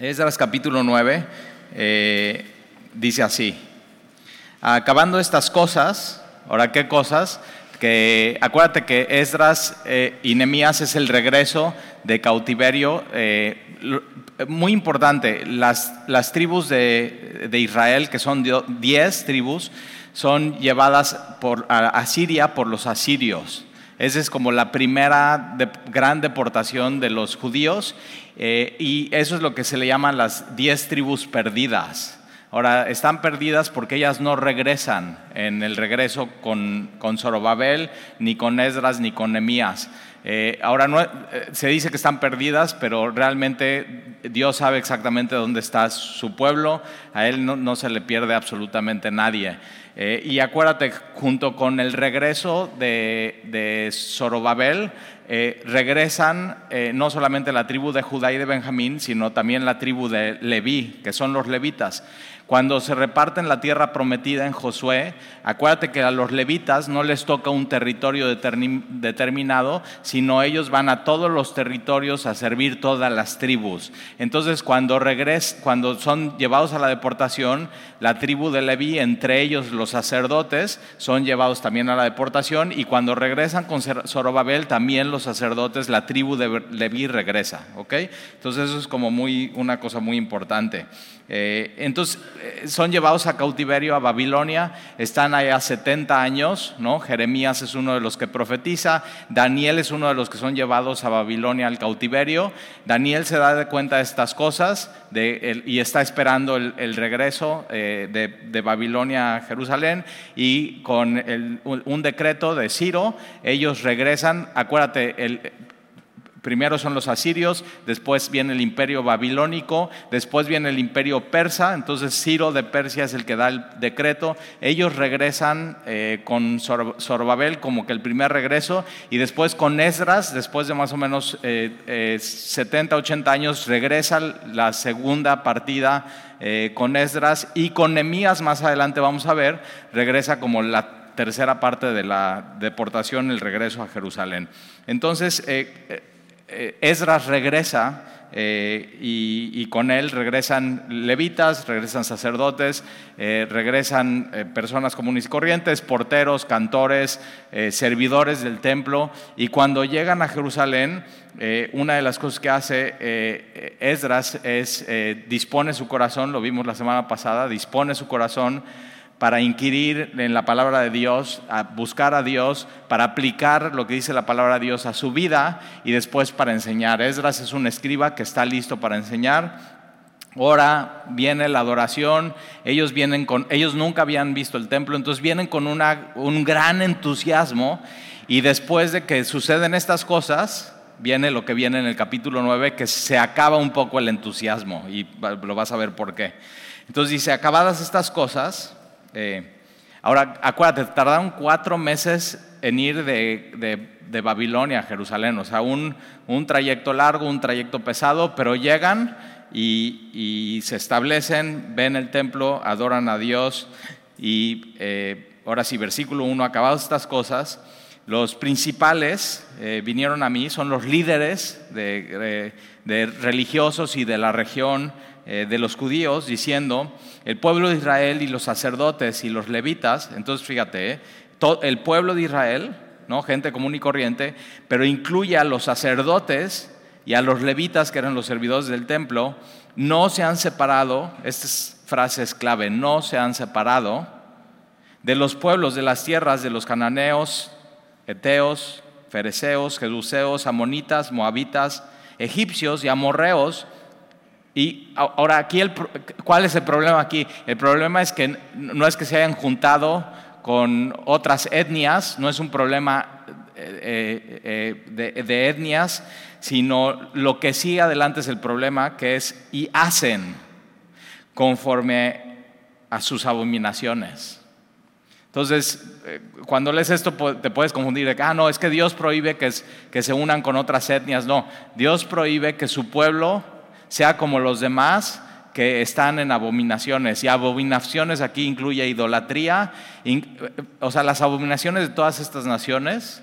Esdras capítulo 9 eh, dice así, acabando estas cosas, ahora qué cosas, que acuérdate que Esdras eh, y Nemías es el regreso de cautiverio, eh, muy importante, las, las tribus de, de, Israel, que son 10 tribus, son llevadas por, a, a Siria por los asirios. Esa es como la primera gran deportación de los judíos eh, y eso es lo que se le llaman las diez tribus perdidas. Ahora, están perdidas porque ellas no regresan en el regreso con, con Zorobabel, ni con Esdras, ni con Nemías. Eh, ahora, no, eh, se dice que están perdidas, pero realmente Dios sabe exactamente dónde está su pueblo, a Él no, no se le pierde absolutamente nadie. Eh, y acuérdate, junto con el regreso de, de Zorobabel, eh, regresan eh, no solamente la tribu de Judá y de Benjamín, sino también la tribu de Leví, que son los levitas. Cuando se reparten la tierra prometida en Josué, acuérdate que a los levitas no les toca un territorio determinado, sino ellos van a todos los territorios a servir todas las tribus. Entonces, cuando regres, cuando son llevados a la deportación, la tribu de Leví, entre ellos los sacerdotes, son llevados también a la deportación y cuando regresan con Zorobabel, también los sacerdotes, la tribu de Leví regresa, ¿ok? Entonces eso es como muy una cosa muy importante. Eh, entonces eh, son llevados a cautiverio a Babilonia, están allá 70 años, ¿no? Jeremías es uno de los que profetiza, Daniel es uno de los que son llevados a Babilonia al cautiverio, Daniel se da de cuenta de estas cosas y está esperando el, regreso eh, de, Babilonia a Jerusalén y con un decreto de Ciro, ellos regresan, acuérdate, el, Primero son los asirios, después viene el imperio babilónico, después viene el imperio persa, entonces Ciro de Persia es el que da el decreto. Ellos regresan eh, con Zorobabel como que el primer regreso y después con Esdras, después de más o menos 70, eh, 80 eh, años, regresa la segunda partida con Esdras y con Nemías más adelante vamos a ver, regresa como la tercera parte de la deportación, el regreso a Jerusalén. Entonces, Esdras regresa eh, y, con él regresan levitas, regresan sacerdotes, eh, regresan personas comunes y corrientes, porteros, cantores, servidores del templo. Y cuando llegan a Jerusalén, una de las cosas que hace Esdras es dispone su corazón, lo vimos la semana pasada, dispone su corazón para inquirir en la palabra de Dios, buscar a Dios, para aplicar lo que dice la palabra de Dios a su vida y después para enseñar. Esdras es un escriba que está listo para enseñar. Ahora viene la adoración, ellos vienen con, ellos nunca habían visto el templo, entonces vienen con un gran entusiasmo y después de que suceden estas cosas, viene lo que viene en el capítulo 9, que se acaba un poco el entusiasmo y lo vas a ver por qué. Entonces dice, acabadas estas cosas, eh, ahora, acuérdate, tardaron cuatro meses en ir de, Babilonia a Jerusalén, o sea, un, trayecto largo, un trayecto pesado, pero llegan y, se establecen, ven el templo, adoran a Dios y eh, ahora sí, versículo 1, acabadas estas cosas, los principales eh, vinieron a mí, son los líderes de, religiosos y de la región de los judíos, diciendo, el pueblo de Israel y los sacerdotes y los levitas, entonces fíjate, ¿eh? el pueblo de Israel, ¿no? gente común y corriente, pero incluye a los sacerdotes y a los levitas, que eran los servidores del templo, no se han separado, esta frase es clave, no se han separado de los pueblos de las tierras de los cananeos, eteos, fereceos, jeduseos, amonitas, moabitas, egipcios y amorreos, y ahora aquí, el, ¿cuál es el problema aquí? El problema es que no es que se hayan juntado con otras etnias, no es un problema eh, eh, de, de, etnias, sino lo que sí adelante es el problema, que es y hacen conforme a sus abominaciones. Entonces, eh, cuando lees esto te puedes confundir de que, ah, no, es que Dios prohíbe que, se unan con otras etnias. No, Dios prohíbe que su pueblo sea como los demás que están en abominaciones. Y abominaciones aquí incluye idolatría, o sea, las abominaciones de todas estas naciones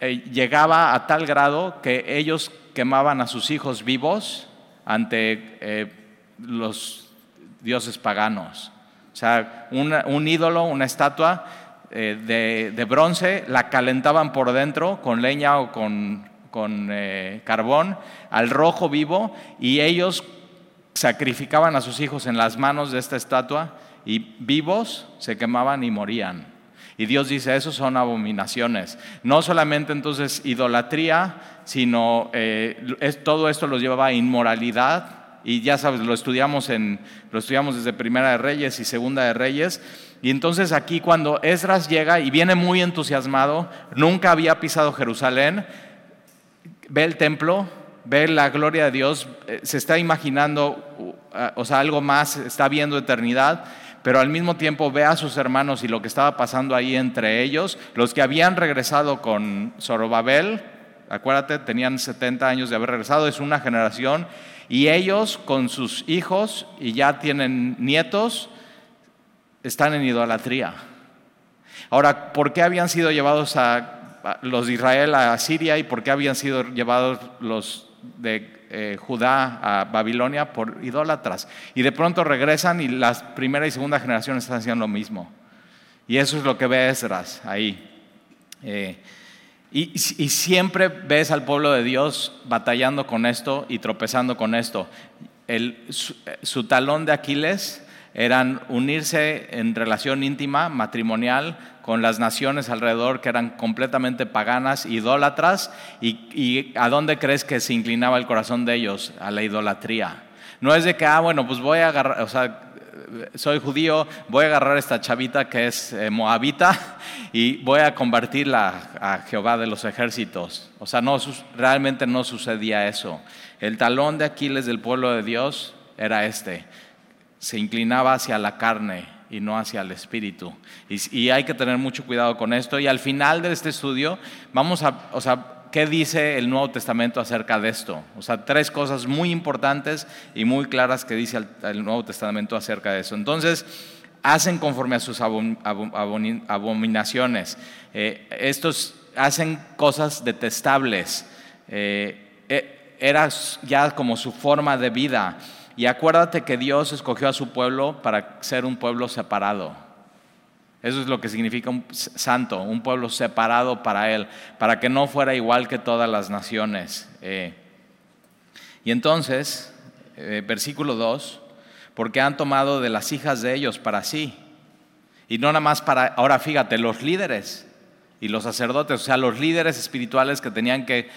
eh, llegaba a tal grado que ellos quemaban a sus hijos vivos ante eh, los dioses paganos. O sea, un ídolo, una estatua eh, de, bronce, la calentaban por dentro con leña o con, eh, carbón al rojo vivo y ellos sacrificaban a sus hijos en las manos de esta estatua y vivos se quemaban y morían. Y Dios dice, esos son abominaciones. No solamente entonces idolatría, sino eh, todo esto los llevaba a inmoralidad. Y ya sabes, lo estudiamos, en, lo estudiamos desde Primera de Reyes y Segunda de Reyes. Y entonces aquí cuando Esdras llega y viene muy entusiasmado, nunca había pisado Jerusalén, ve el templo, ve la gloria de Dios, eh, se está imaginando, uh, o sea, algo más, está viendo eternidad pero al mismo tiempo ve a sus hermanos y lo que estaba pasando ahí entre ellos, los que habían regresado con Zorobabel, acuérdate, tenían 70 años de haber regresado, es una generación, y ellos con sus hijos y ya tienen nietos, están en idolatría. Ahora, ¿por qué habían sido llevados a, los de Israel a Siria y por qué habían sido llevados los de eh, Judá a Babilonia por idólatras. Y de pronto regresan y las primera y segunda generaciones están haciendo lo mismo. Y eso es lo que ve Esdras ahí. Eh, y, siempre ves al pueblo de Dios batallando con esto y tropezando con esto. su talón de Aquiles eran unirse en relación íntima, matrimonial, con las naciones alrededor que eran completamente paganas, idólatras, y, a dónde crees que se inclinaba el corazón de ellos? A la idolatría. No es de que, ah, bueno, pues voy a agarrar, o sea, soy judío, voy a agarrar esta chavita que es eh, moabita y voy a convertirla a Jehová de los ejércitos. O sea, no, realmente no sucedía eso. El talón de Aquiles del pueblo de Dios era este se inclinaba hacia la carne y no hacia el espíritu. Y, hay que tener mucho cuidado con esto. Y al final de este estudio vamos a, o sea, ¿qué dice el Nuevo Testamento acerca de esto? O sea, tres cosas muy importantes y muy claras que dice el, Nuevo Testamento acerca de eso. Entonces, hacen conforme a sus abominaciones. Eh, estos hacen cosas detestables. Eh, eh, era ya como su forma de vida. Y acuérdate que Dios escogió a su pueblo para ser un pueblo separado. Eso es lo que significa un santo, un pueblo separado para Él, para que no fuera igual que todas las naciones. Eh, y entonces, eh, versículo 2, porque han tomado de las hijas de ellos para sí. Y no nada más para, ahora fíjate, los líderes y los sacerdotes, o sea, los líderes espirituales que tenían que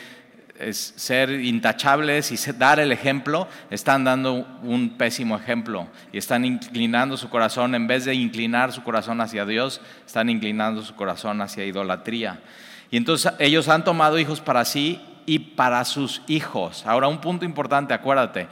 es ser intachables y dar el ejemplo, están dando un pésimo ejemplo y están inclinando su corazón, en vez de inclinar su corazón hacia Dios, están inclinando su corazón hacia idolatría. Y entonces ellos han tomado hijos para sí y para sus hijos. Ahora un punto importante, acuérdate,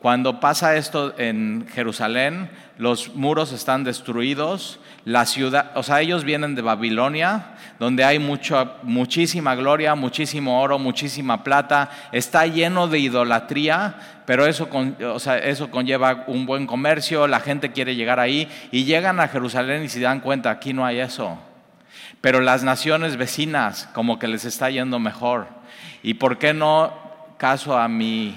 cuando pasa esto en Jerusalén, los muros están destruidos, la ciudad, o sea, ellos vienen de Babilonia, donde hay mucho, muchísima gloria, muchísimo oro, muchísima plata, está lleno de idolatría, pero eso, o sea, eso conlleva un buen comercio, la gente quiere llegar ahí y llegan a Jerusalén y se dan cuenta, aquí no hay eso. Pero las naciones vecinas como que les está yendo mejor. ¿Y por qué no caso a mi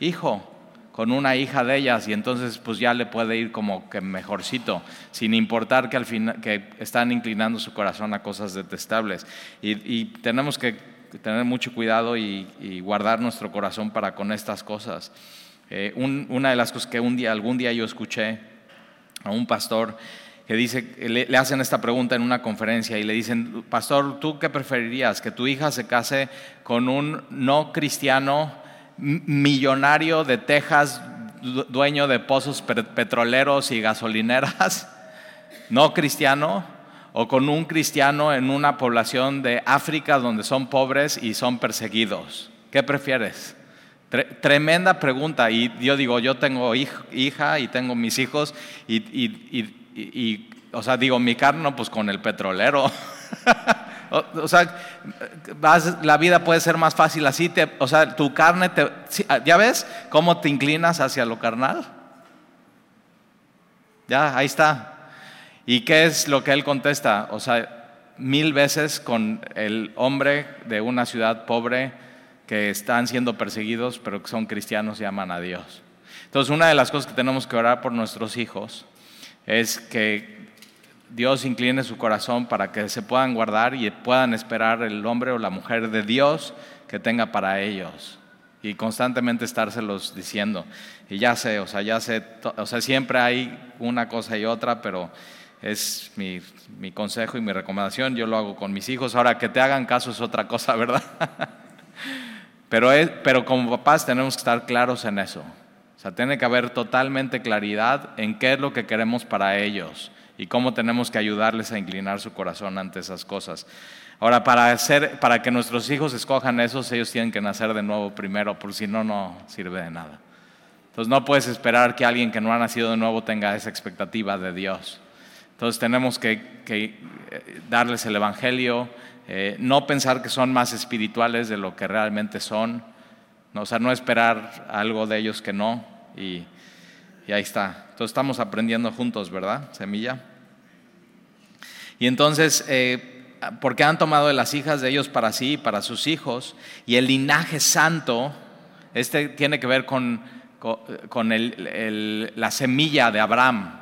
hijo? Con una hija de ellas y entonces pues ya le puede ir como que mejorcito, sin importar que al final que están inclinando su corazón a cosas detestables. Y, tenemos que tener mucho cuidado y, guardar nuestro corazón para con estas cosas. Eh, una de las cosas que un día, algún día yo escuché a un pastor que dice, le, le, hacen esta pregunta en una conferencia y le dicen, pastor, ¿tú qué preferirías? ¿Que tu hija se case con un no cristiano? Millonario de Texas, dueño de pozos petroleros y gasolineras, no cristiano, o con un cristiano en una población de África donde son pobres y son perseguidos. ¿Qué prefieres? tremenda pregunta. Y yo digo, yo tengo hija y tengo mis hijos y, y o sea, digo, mi carne, pues con el petrolero. O, sea, la vida puede ser más fácil así. O sea, tu carne, te, ¿ya ves cómo te inclinas hacia lo carnal? Ya, ahí está. ¿Y qué es lo que él contesta? O sea, mil veces con el hombre de una ciudad pobre, que están siendo perseguidos, pero que son cristianos y aman a Dios. Entonces, una de las cosas que tenemos que orar por nuestros hijos es que Dios incline su corazón para que se puedan guardar y puedan esperar el hombre o la mujer de Dios que tenga para ellos. Y constantemente estárselos diciendo. Y ya sé, o sea, ya sé, o sea, siempre hay una cosa y otra, pero es mi, mi consejo y mi recomendación. Yo lo hago con mis hijos. Ahora, que te hagan caso es otra cosa, ¿verdad? pero, es, pero como papás tenemos que estar claros en eso. O sea, tiene que haber totalmente claridad en qué es lo que queremos para ellos y cómo tenemos que ayudarles a inclinar su corazón ante esas cosas. Ahora, para, hacer, para que nuestros hijos escojan esos, ellos tienen que nacer de nuevo primero, por si no, no sirve de nada. Entonces no puedes esperar que alguien que no ha nacido de nuevo tenga esa expectativa de Dios. Entonces tenemos que, eh, darles el Evangelio, eh, no pensar que son más espirituales de lo que realmente son, o sea, no esperar algo de ellos que no, y, ahí está. Entonces estamos aprendiendo juntos, ¿verdad, Semilla? Y entonces, eh, porque han tomado de las hijas de ellos para sí, para sus hijos, y el linaje santo, este tiene que ver con, con, la semilla de Abraham,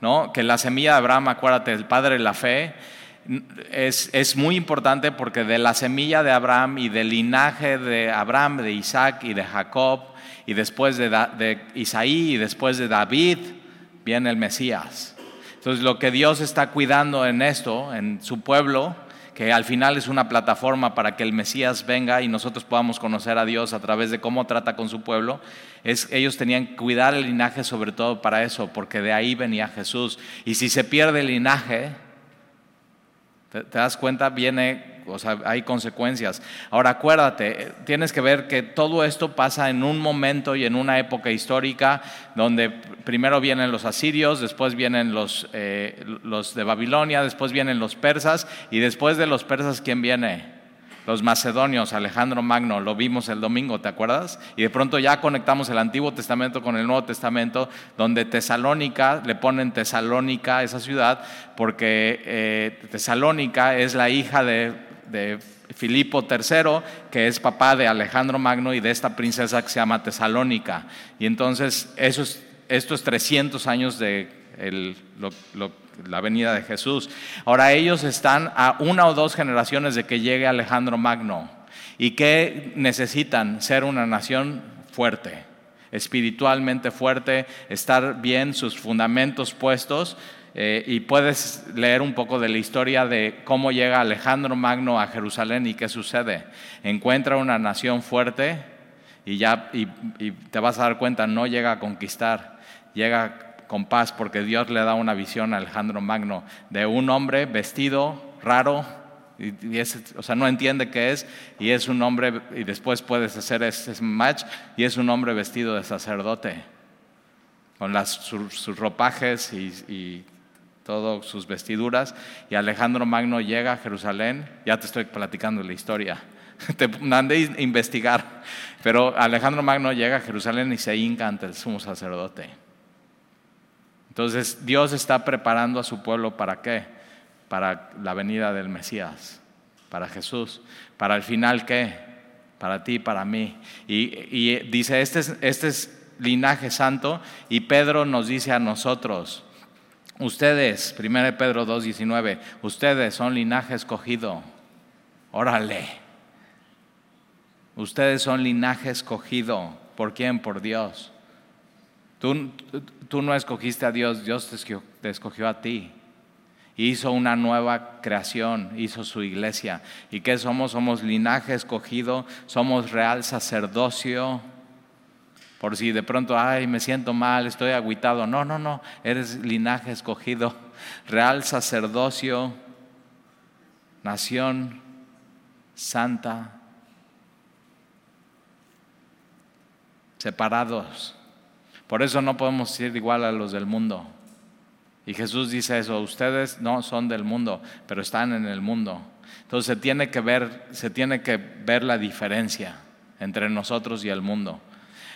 ¿no? Que la semilla de Abraham, acuérdate, el padre de la fe, es, es, muy importante porque de la semilla de Abraham y del linaje de Abraham, de Isaac y de Jacob, y después de, de Isaí y después de David, viene el Mesías. Entonces lo que Dios está cuidando en esto, en su pueblo, que al final es una plataforma para que el Mesías venga y nosotros podamos conocer a Dios a través de cómo trata con su pueblo, es ellos tenían que cuidar el linaje sobre todo para eso, porque de ahí venía Jesús. Y si se pierde el linaje, te, das cuenta, viene, o sea, hay consecuencias. Ahora acuérdate, tienes que ver que todo esto pasa en un momento y en una época histórica donde primero vienen los asirios, después vienen los, eh, los de Babilonia, después vienen los persas y después de los persas, ¿quién viene? Los macedonios, Alejandro Magno, lo vimos el domingo, ¿te acuerdas? Y de pronto ya conectamos el Antiguo Testamento con el Nuevo Testamento, donde Tesalónica, le ponen Tesalónica a esa ciudad, porque eh, Tesalónica es la hija de, Filipo III, que es papá de Alejandro Magno y de esta princesa que se llama Tesalónica. Y entonces, esos, estos 300 años de el, lo, la venida de Jesús. Ahora ellos están a una o dos generaciones de que llegue Alejandro Magno y que necesitan ser una nación fuerte, espiritualmente fuerte, estar bien, sus fundamentos puestos. Eh, y puedes leer un poco de la historia de cómo llega Alejandro Magno a Jerusalén y qué sucede. Encuentra una nación fuerte y ya y te vas a dar cuenta, no llega a conquistar, llega con paz porque Dios le da una visión a Alejandro Magno de un hombre vestido raro, y, o sea, no entiende qué es, y es un hombre, y después puedes hacer ese match, y es un hombre vestido de sacerdote, con las, sus, ropajes y, y todas sus vestiduras, y Alejandro Magno llega a Jerusalén, ya te estoy platicando la historia, te mandé a investigar, pero Alejandro Magno llega a Jerusalén y se hinca ante el sumo sacerdote. Entonces Dios está preparando a su pueblo para qué? Para la venida del Mesías, para Jesús. Para el final qué? Para ti, para mí. Y, dice, este es, este es linaje santo y Pedro nos dice a nosotros, ustedes, 1 Pedro 2.19, ustedes son linaje escogido. Órale. Ustedes son linaje escogido. ¿Por quién? Por Dios. Tú, tú no escogiste a Dios, Dios te escogió, a ti. Hizo una nueva creación, hizo su iglesia. ¿Y qué somos? Somos linaje escogido, somos real sacerdocio. Por si de pronto, ay, me siento mal, estoy agüitado. No, no, no, eres linaje escogido, real sacerdocio, nación santa, separados por eso no podemos ser igual a los del mundo. Y Jesús dice eso, ustedes no son del mundo, pero están en el mundo. Entonces se tiene que ver, se tiene que ver la diferencia entre nosotros y el mundo.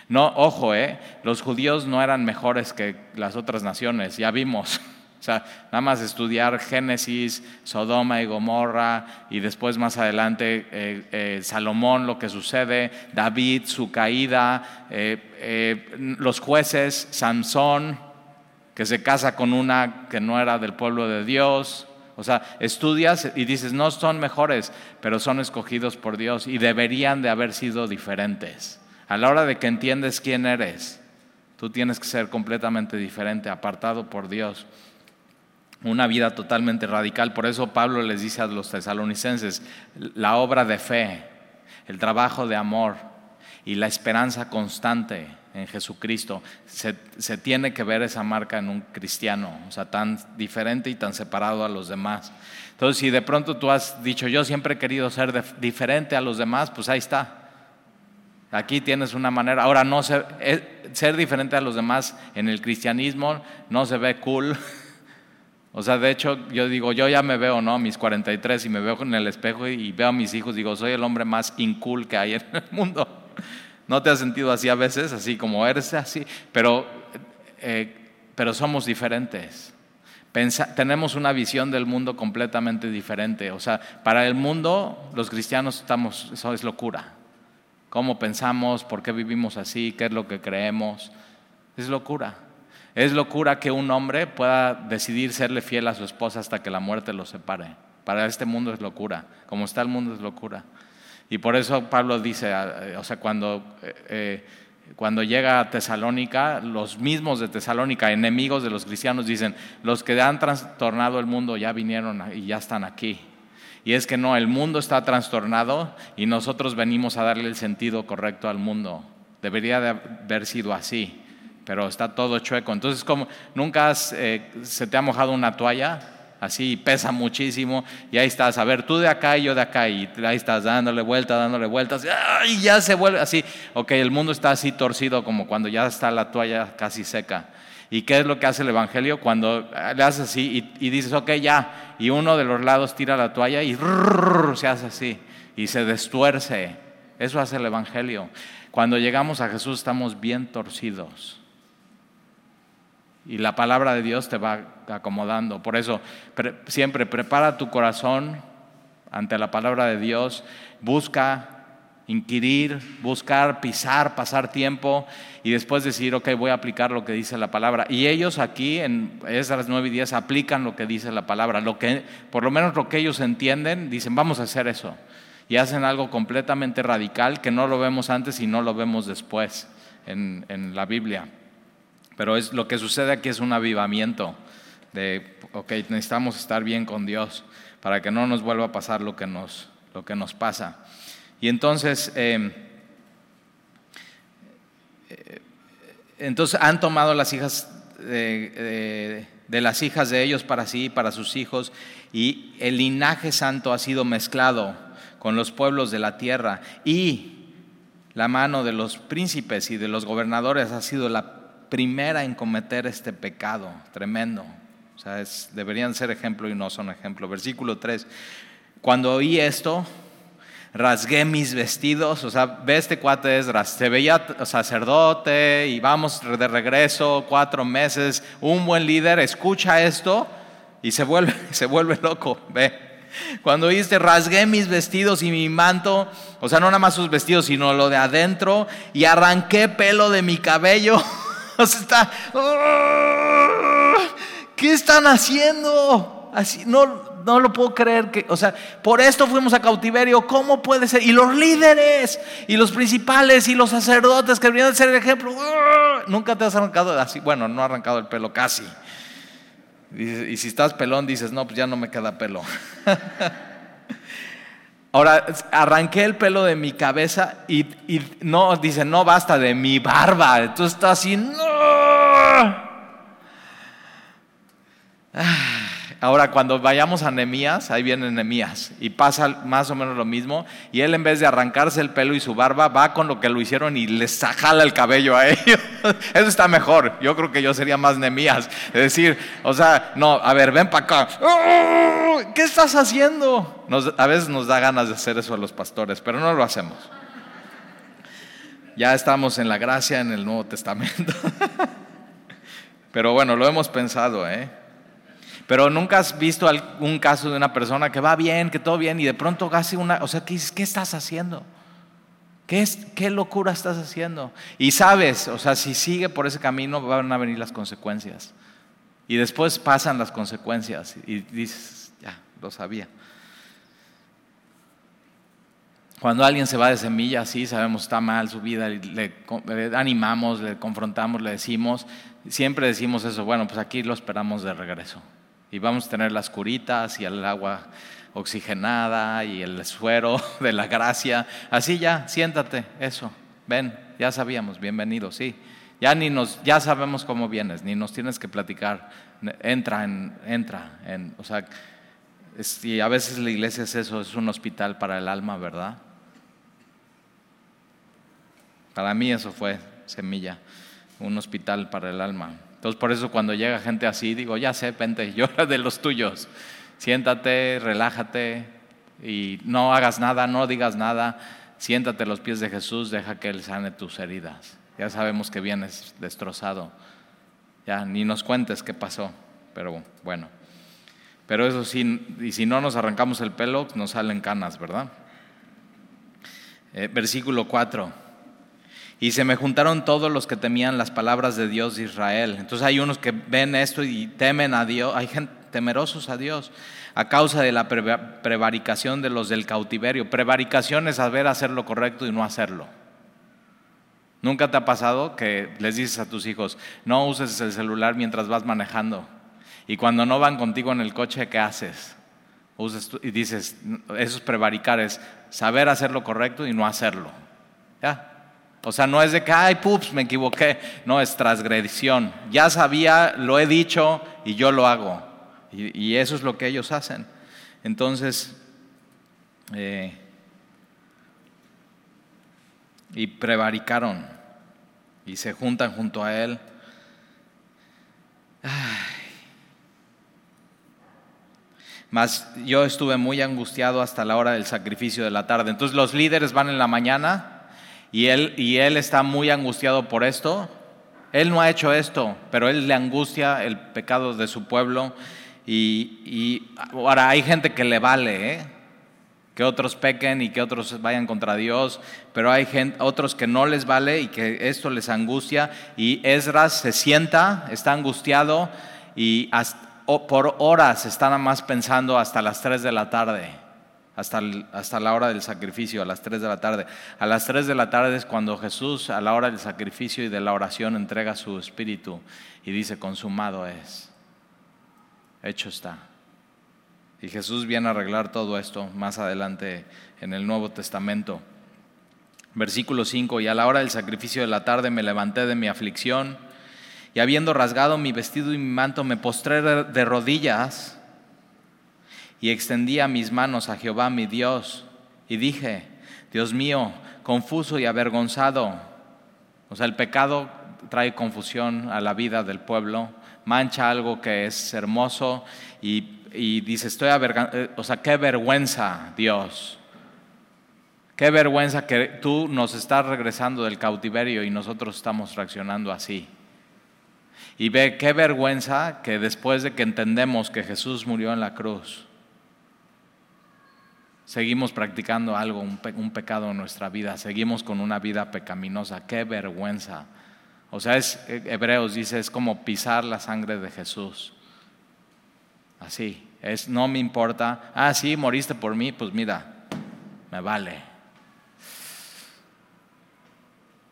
No, ojo, eh, los judíos no eran mejores que las otras naciones, ya vimos. O sea, nada más estudiar Génesis, Sodoma y Gomorra, y después más adelante eh, eh, Salomón, lo que sucede, David, su caída, eh, los jueces, Sansón, que se casa con una que no era del pueblo de Dios. O sea, estudias y dices, no son mejores, pero son escogidos por Dios y deberían de haber sido diferentes. A la hora de que entiendes quién eres, tú tienes que ser completamente diferente, apartado por Dios una vida totalmente radical. Por eso Pablo les dice a los tesalonicenses, la obra de fe, el trabajo de amor y la esperanza constante en Jesucristo, se, tiene que ver esa marca en un cristiano, o sea, tan diferente y tan separado a los demás. Entonces, si de pronto tú has dicho, yo siempre he querido ser diferente a los demás, pues ahí está. Aquí tienes una manera. Ahora, no eh, ser diferente a los demás en el cristianismo no se ve cool. O sea, de hecho, yo digo, yo ya me veo, ¿no? Mis 43 y me veo en el espejo y veo a mis hijos, digo, soy el hombre más incool que hay en el mundo. ¿No te has sentido así a veces? Así como eres así, pero, eh, pero somos diferentes. tenemos una visión del mundo completamente diferente. O sea, para el mundo, los cristianos estamos, eso es locura. ¿Cómo pensamos? ¿Por qué vivimos así? ¿Qué es lo que creemos? Es locura. Es locura que un hombre pueda decidir serle fiel a su esposa hasta que la muerte lo separe. Para este mundo es locura. Como está el mundo es locura. Y por eso Pablo dice, eh, o sea, cuando, eh, eh, cuando llega a Tesalónica, los mismos de Tesalónica, enemigos de los cristianos, dicen, los que han trastornado el mundo ya vinieron y ya están aquí. Y es que no, el mundo está trastornado y nosotros venimos a darle el sentido correcto al mundo. Debería de haber sido así pero está todo chueco. Entonces, como nunca eh, se te ha mojado una toalla, así pesa muchísimo, y ahí estás, a ver, tú de acá y yo de acá, y ahí estás dándole vueltas, dándole vueltas, y ya se vuelve así. Ok, el mundo está así torcido como cuando ya está la toalla casi seca. ¿Y qué es lo que hace el Evangelio? Cuando le haces así y, dices, ok, ya, y uno de los lados tira la toalla y se hace así, y se destuerce. Eso hace el Evangelio. Cuando llegamos a Jesús estamos bien torcidos y la palabra de Dios te va acomodando. Por eso, siempre prepara tu corazón ante la palabra de Dios, busca inquirir, buscar, pisar, pasar tiempo y después decir, ok, voy a aplicar lo que dice la palabra. Y ellos aquí, en esas nueve y diez, aplican lo que dice la palabra. Lo que, por lo menos lo que ellos entienden, dicen, vamos a hacer eso. Y hacen algo completamente radical que no lo vemos antes y no lo vemos después en la Biblia. Pero es, lo que sucede aquí es un avivamiento de, ok, necesitamos estar bien con Dios para que no nos vuelva a pasar lo que nos, lo que nos pasa. Y entonces, em, eh, entonces han tomado las hijas de, de, las hijas de ellos para sí, para sus hijos, y el linaje santo ha sido mezclado con los pueblos de la tierra, y la mano de los príncipes y de los gobernadores ha sido la primera en cometer este pecado tremendo. O sea, deberían ser ejemplo y no son ejemplo. Versículo 3. Cuando oí esto, rasgué mis vestidos, o sea, ve este cuate Esdras, se veía sacerdote y vamos de regreso, cuatro meses, un buen líder, escucha esto y se vuelve, se vuelve loco, ve. Cuando oíste, rasgué mis vestidos y mi manto, o sea, no nada más sus vestidos, sino lo de adentro, y arranqué pelo de mi cabello está. ¿qué están haciendo? Así, no, no lo puedo creer que, o sea, por esto fuimos a cautiverio, ¿cómo puede ser? Y los líderes, y los principales, y los sacerdotes que deberían ser el ejemplo, nunca te has arrancado así, bueno, no arrancado el pelo casi. Y, si estás pelón dices, no, pues ya no me queda pelo. Ahora, arranqué el pelo de mi cabeza y, no, dice, no basta de mi barba. Entonces está así, no. Ah. Ahora, cuando vayamos a Nemías, ahí viene Nemías y pasa más o menos lo mismo. Y él, en vez de arrancarse el pelo y su barba, va con lo que lo hicieron y les jala el cabello a ellos. Eso está mejor. Yo creo que yo sería más Nemías. Es decir, o sea, no, a ver, ven para acá. ¿Qué estás haciendo? a veces nos da ganas de hacer eso a los pastores, pero no lo hacemos. Ya estamos en la gracia en el Nuevo Testamento. Pero bueno, lo hemos pensado, ¿eh? Pero nunca has visto algún caso de una persona que va bien, que todo bien, y de pronto hace una, o sea, ¿qué, qué estás haciendo? ¿Qué, es, ¿Qué locura estás haciendo? Y sabes, o sea, si sigue por ese camino van a venir las consecuencias. Y después pasan las consecuencias y dices, ya, lo sabía. Cuando alguien se va de semilla, sí, sabemos está mal su vida, le, animamos, le confrontamos, le decimos, siempre decimos eso, bueno, pues aquí lo esperamos de regreso. Y vamos a tener las curitas y el agua oxigenada y el suero de la gracia. Así ya, siéntate, eso, ven, ya sabíamos, bienvenido, sí. Ya ni nos, ya sabemos cómo vienes, ni nos tienes que platicar. Entra en, entra en, o sea, y a veces la iglesia es eso, es un hospital para el alma, ¿verdad? Para mí eso fue semilla, un hospital para el alma. Entonces por eso cuando llega gente así, digo, ya sé, vente, llora de los tuyos. Siéntate, relájate y no hagas nada, no digas nada. Siéntate a los pies de Jesús, deja que Él sane tus heridas. Ya sabemos que vienes destrozado. Ya, ni nos cuentes qué pasó, pero bueno. Pero eso sí, y si no nos arrancamos el pelo, nos salen canas, ¿verdad? Eh, versículo 4. Y se me juntaron todos los que temían las palabras de Dios de Israel. Entonces hay unos que ven esto y temen a Dios, hay gente temerosos a Dios a causa de la prevaricación de los del cautiverio. Prevaricación es saber hacer lo correcto y no hacerlo. ¿Nunca te ha pasado que les dices a tus hijos, no uses el celular mientras vas manejando? Y cuando no van contigo en el coche, ¿qué haces? y dices, eso es prevaricar, es saber hacer lo correcto y no hacerlo. ¿Ya? O sea, no es de que, ay, pups, me equivoqué. No, es transgresión. Ya sabía, lo he dicho y yo lo hago. Y, eso es lo que ellos hacen. Entonces, eh, y prevaricaron y se juntan junto a él. Mas yo estuve muy angustiado hasta la hora del sacrificio de la tarde. Entonces los líderes van en la mañana y él, y él está muy angustiado por esto. Él no ha hecho esto, pero él le angustia el pecado de su pueblo. Y, ahora hay gente que le vale, ¿eh? que otros pequen y que otros vayan contra Dios, pero hay otros que no les vale y que esto les angustia. Y Esdras se sienta, está angustiado y por horas está nada más pensando hasta las 3 de la tarde hasta, hasta la hora del sacrificio, a las 3 de la tarde. A las 3 de la tarde es cuando Jesús, a la hora del sacrificio y de la oración, entrega su espíritu y dice, consumado es, hecho está. Y Jesús viene a arreglar todo esto más adelante en el Nuevo Testamento. Versículo 5, y a la hora del sacrificio de la tarde me levanté de mi aflicción y habiendo rasgado mi vestido y mi manto me postré de rodillas y extendía mis manos a Jehová mi Dios y dije, Dios mío, confuso y avergonzado. O sea, el pecado trae confusión a la vida del pueblo, mancha algo que es hermoso y, dice, estoy avergonzado, eh, o sea, qué vergüenza, Dios. Qué vergüenza que tú nos estás regresando del cautiverio y nosotros estamos reaccionando así. Y ve qué vergüenza que después de que entendemos que Jesús murió en la cruz, seguimos practicando algo, un, pecado en nuestra vida, seguimos con una vida pecaminosa, qué vergüenza. O sea, es, eh, Hebreos dice, es como pisar la sangre de Jesús. Así, es, no me importa, ah, sí, moriste por mí, pues mira, me vale.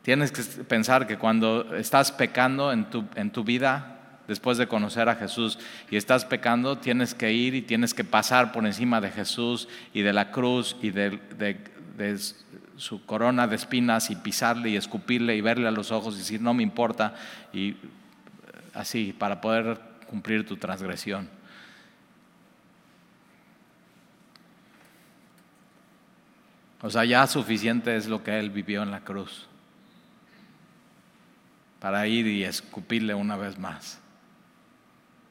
Tienes que pensar que cuando estás pecando en tu, en tu vida, después de conocer a Jesús y estás pecando, tienes que ir y tienes que pasar por encima de Jesús y de la cruz y de, su corona de espinas y pisarle y escupirle y verle a los ojos y decir, no me importa, y así, para poder cumplir tu transgresión. O sea, ya suficiente es lo que Él vivió en la cruz para ir y escupirle una vez más.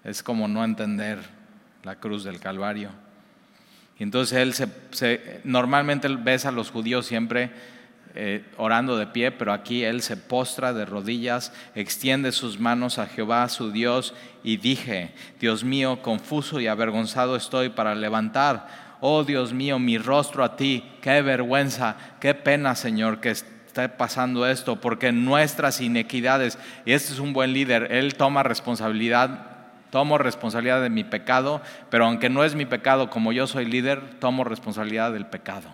Es como no entender la cruz del Calvario. Y entonces él se, normalmente ves a los judíos siempre eh, orando de pie, pero aquí él se postra de rodillas, extiende sus manos a Jehová su Dios y dije, Dios mío, confuso y avergonzado estoy para levantar, oh Dios mío, mi rostro a ti, qué vergüenza, qué pena Señor que esté pasando esto, porque nuestras inequidades, y este es un buen líder, él toma responsabilidad Tomo responsabilidad de mi pecado, pero aunque no es mi pecado, como yo soy líder, tomo responsabilidad del pecado.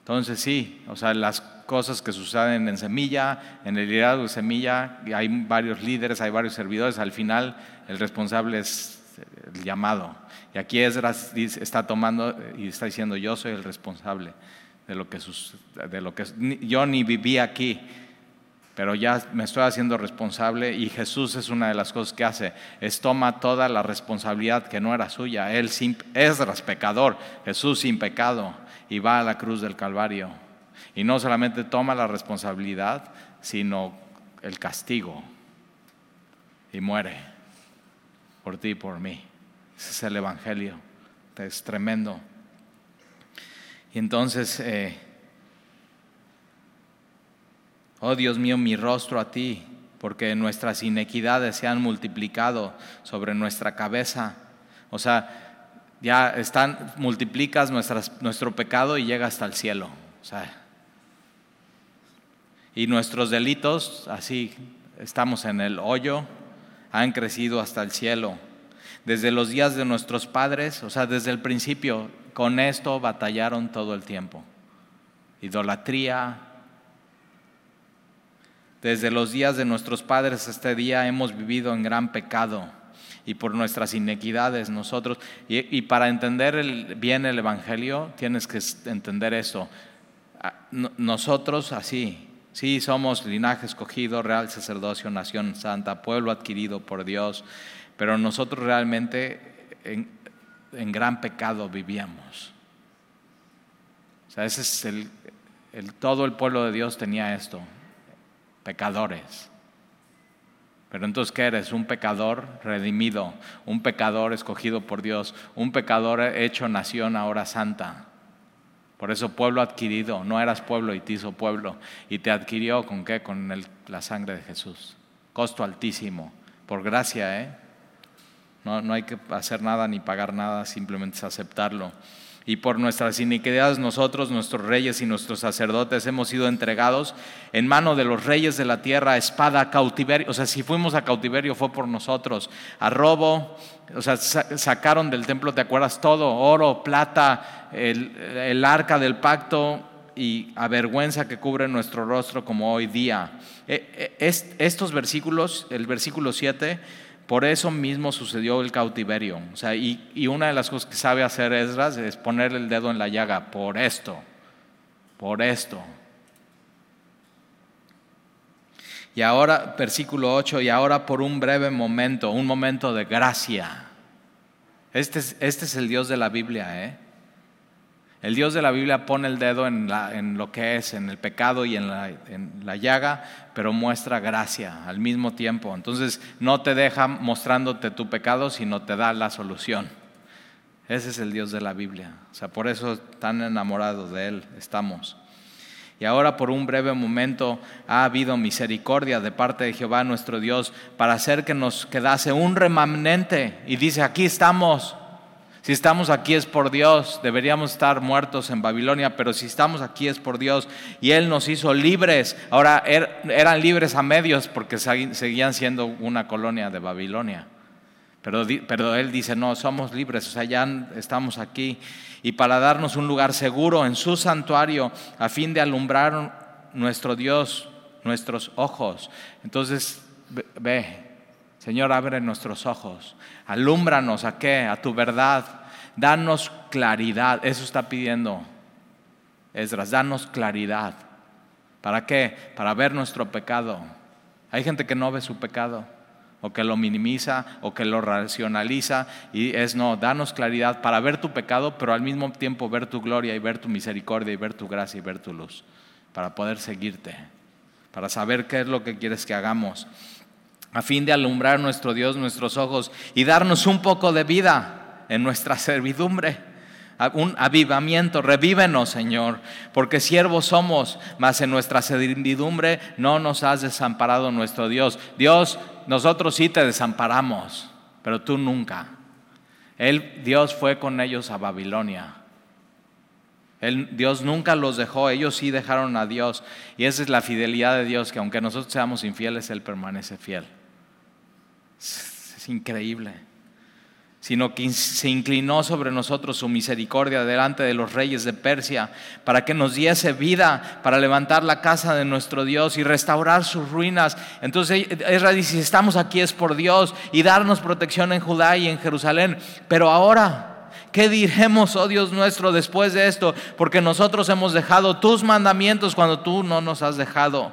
Entonces sí, o sea, las cosas que suceden en Semilla, en el liderazgo de Semilla, hay varios líderes, hay varios servidores, al final el responsable es el llamado. Y aquí Esdras está tomando y está diciendo, yo soy el responsable de lo que, de lo que yo ni viví aquí, pero ya me estoy haciendo responsable y Jesús es una de las cosas que hace, es toma toda la responsabilidad que no era suya. Él es pecador, Jesús sin pecado y va a la cruz del Calvario. Y no solamente toma la responsabilidad, sino el castigo y muere por ti y por mí. Ese es el Evangelio, es tremendo. Y entonces... Eh, Oh Dios mío, mi rostro a ti, porque nuestras inequidades se han multiplicado sobre nuestra cabeza. O sea, ya están, multiplicas nuestro pecado y llega hasta el cielo. O sea, y nuestros delitos, así estamos en el hoyo, han crecido hasta el cielo. Desde los días de nuestros padres, o sea, desde el principio, con esto batallaron todo el tiempo. Idolatría, desde los días de nuestros padres este día hemos vivido en gran pecado y por nuestras inequidades nosotros. Y, para entender bien el Evangelio tienes que entender eso. Ah, nosotros así, sí somos linaje escogido, real sacerdocio, nación santa, pueblo adquirido por Dios, pero nosotros realmente en, gran pecado vivíamos. O sea, ese es el, el, todo el pueblo de Dios tenía esto pecadores. Pero entonces, ¿qué eres? Un pecador redimido, un pecador escogido por Dios, un pecador hecho nación ahora santa. Por eso pueblo adquirido, no eras pueblo y te hizo pueblo. Y te adquirió con qué? Con la sangre de Jesús. Costo altísimo, por gracia, ¿eh? No, no hay que hacer nada ni pagar nada, simplemente es aceptarlo y por nuestras iniquidades nosotros, nuestros reyes y nuestros sacerdotes hemos sido entregados en mano de los reyes de la tierra, espada, cautiverio. O sea, si fuimos a cautiverio fue por nosotros, a robo, o sea, sacaron del templo, ¿te acuerdas? Todo, oro, plata, el, arca del pacto y a vergüenza que cubre nuestro rostro como hoy día. E, e, estos versículos, el versículo 7, por eso mismo sucedió el cautiverio. O sea, y, una de las cosas que sabe hacer Esdras es poner el dedo en la llaga. Por esto, por esto. Y ahora, versículo 8, y ahora por un breve momento, un momento de gracia. Este es, este es el Dios de la Biblia, ¿eh? El Dios de la Biblia pone el dedo en, lo que es, en el pecado y en la, llaga, pero muestra gracia al mismo tiempo. Entonces no te deja mostrándote tu pecado, sino te da la solución. Ese es el Dios de la Biblia. O sea, por eso tan enamorados de Él estamos. Y ahora por un breve momento ha habido misericordia de parte de Jehová nuestro Dios para hacer que nos quedase un remanente. Y dice, aquí estamos si estamos aquí es por Dios, deberíamos estar muertos en Babilonia, pero si estamos aquí es por Dios y Él nos hizo libres. Ahora er, eran libres a medios porque seguían siendo una colonia de Babilonia. Pero, pero Él dice, no, somos libres, o sea, ya estamos aquí. Y para darnos un lugar seguro en su santuario, a fin de alumbrar nuestro Dios, nuestros ojos. Entonces, ve, Señor, abre nuestros ojos. Alúmbranos a qué? A tu verdad. Danos claridad. Eso está pidiendo Esdras. Danos claridad. ¿Para qué? Para ver nuestro pecado. Hay gente que no ve su pecado o que lo minimiza o que lo racionaliza y es no, danos claridad para ver tu pecado, pero al mismo tiempo ver tu gloria y ver tu misericordia y ver tu gracia y ver tu luz, para poder seguirte, para saber qué es lo que quieres que hagamos a fin de alumbrar nuestro Dios nuestros ojos y darnos un poco de vida en nuestra servidumbre. un avivamiento, revívenos, Señor, porque siervos somos, mas en nuestra servidumbre no nos has desamparado nuestro Dios. Dios, nosotros sí te desamparamos, pero tú nunca. Él, Dios fue con ellos a Babilonia. Dios nunca los dejó, ellos sí dejaron a Dios. Y esa es la fidelidad de Dios, que aunque nosotros seamos infieles, Él permanece fiel. Es increíble sino que se inclinó sobre nosotros su misericordia delante de los reyes de Persia, para que nos diese vida, para levantar la casa de nuestro Dios y restaurar sus ruinas. Entonces Israel dice, si estamos aquí es por Dios y darnos protección en Judá y en Jerusalén. Pero ahora, ¿qué diremos, oh Dios nuestro, después de esto? Porque nosotros hemos dejado tus mandamientos cuando tú no nos has dejado.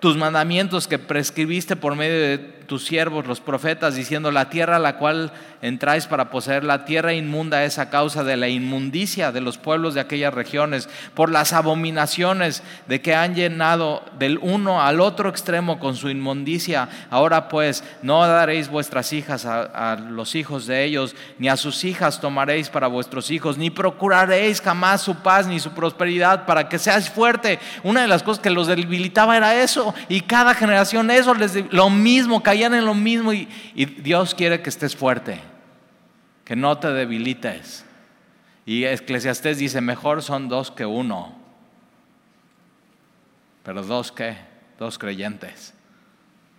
Tus mandamientos que prescribiste por medio de tus siervos, los profetas, diciendo, la tierra a la cual entráis para poseer la tierra inmunda es a causa de la inmundicia de los pueblos de aquellas regiones, por las abominaciones de que han llenado del uno al otro extremo con su inmundicia. Ahora pues, no daréis vuestras hijas a, los hijos de ellos, ni a sus hijas tomaréis para vuestros hijos, ni procuraréis jamás su paz ni su prosperidad para que seáis fuerte. Una de las cosas que los debilitaba era eso, y cada generación eso les lo mismo caían en lo mismo y, Dios quiere que estés fuerte, que no te debilites. Y Eclesiastés dice, mejor son dos que uno. Pero dos qué? Dos creyentes.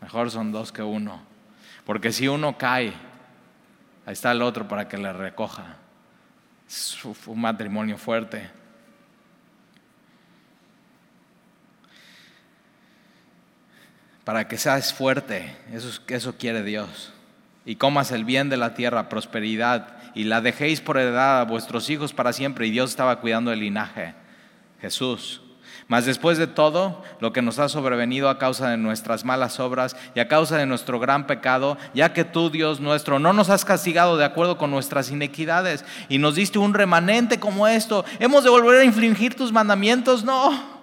Mejor son dos que uno. Porque si uno cae, ahí está el otro para que le recoja. Es un matrimonio fuerte. Para que seas fuerte. Eso, eso quiere Dios. Y comas el bien de la tierra, prosperidad, y la dejéis por heredad a vuestros hijos para siempre. Y Dios estaba cuidando el linaje. Jesús. Mas después de todo lo que nos ha sobrevenido a causa de nuestras malas obras y a causa de nuestro gran pecado, ya que tú, Dios nuestro, no nos has castigado de acuerdo con nuestras inequidades y nos diste un remanente como esto, ¿hemos de volver a infringir tus mandamientos? No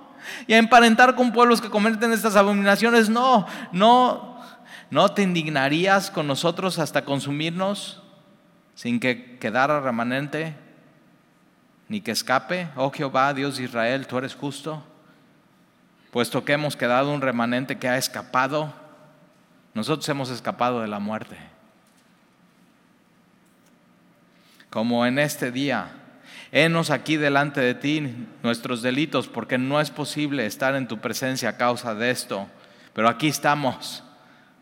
y a emparentar con pueblos que cometen estas abominaciones. No, no, no te indignarías con nosotros hasta consumirnos sin que quedara remanente ni que escape. Oh Jehová, Dios de Israel, tú eres justo. Puesto que hemos quedado un remanente que ha escapado, nosotros hemos escapado de la muerte. Como en este día Henos aquí delante de ti nuestros delitos, porque no es posible estar en tu presencia a causa de esto. Pero aquí estamos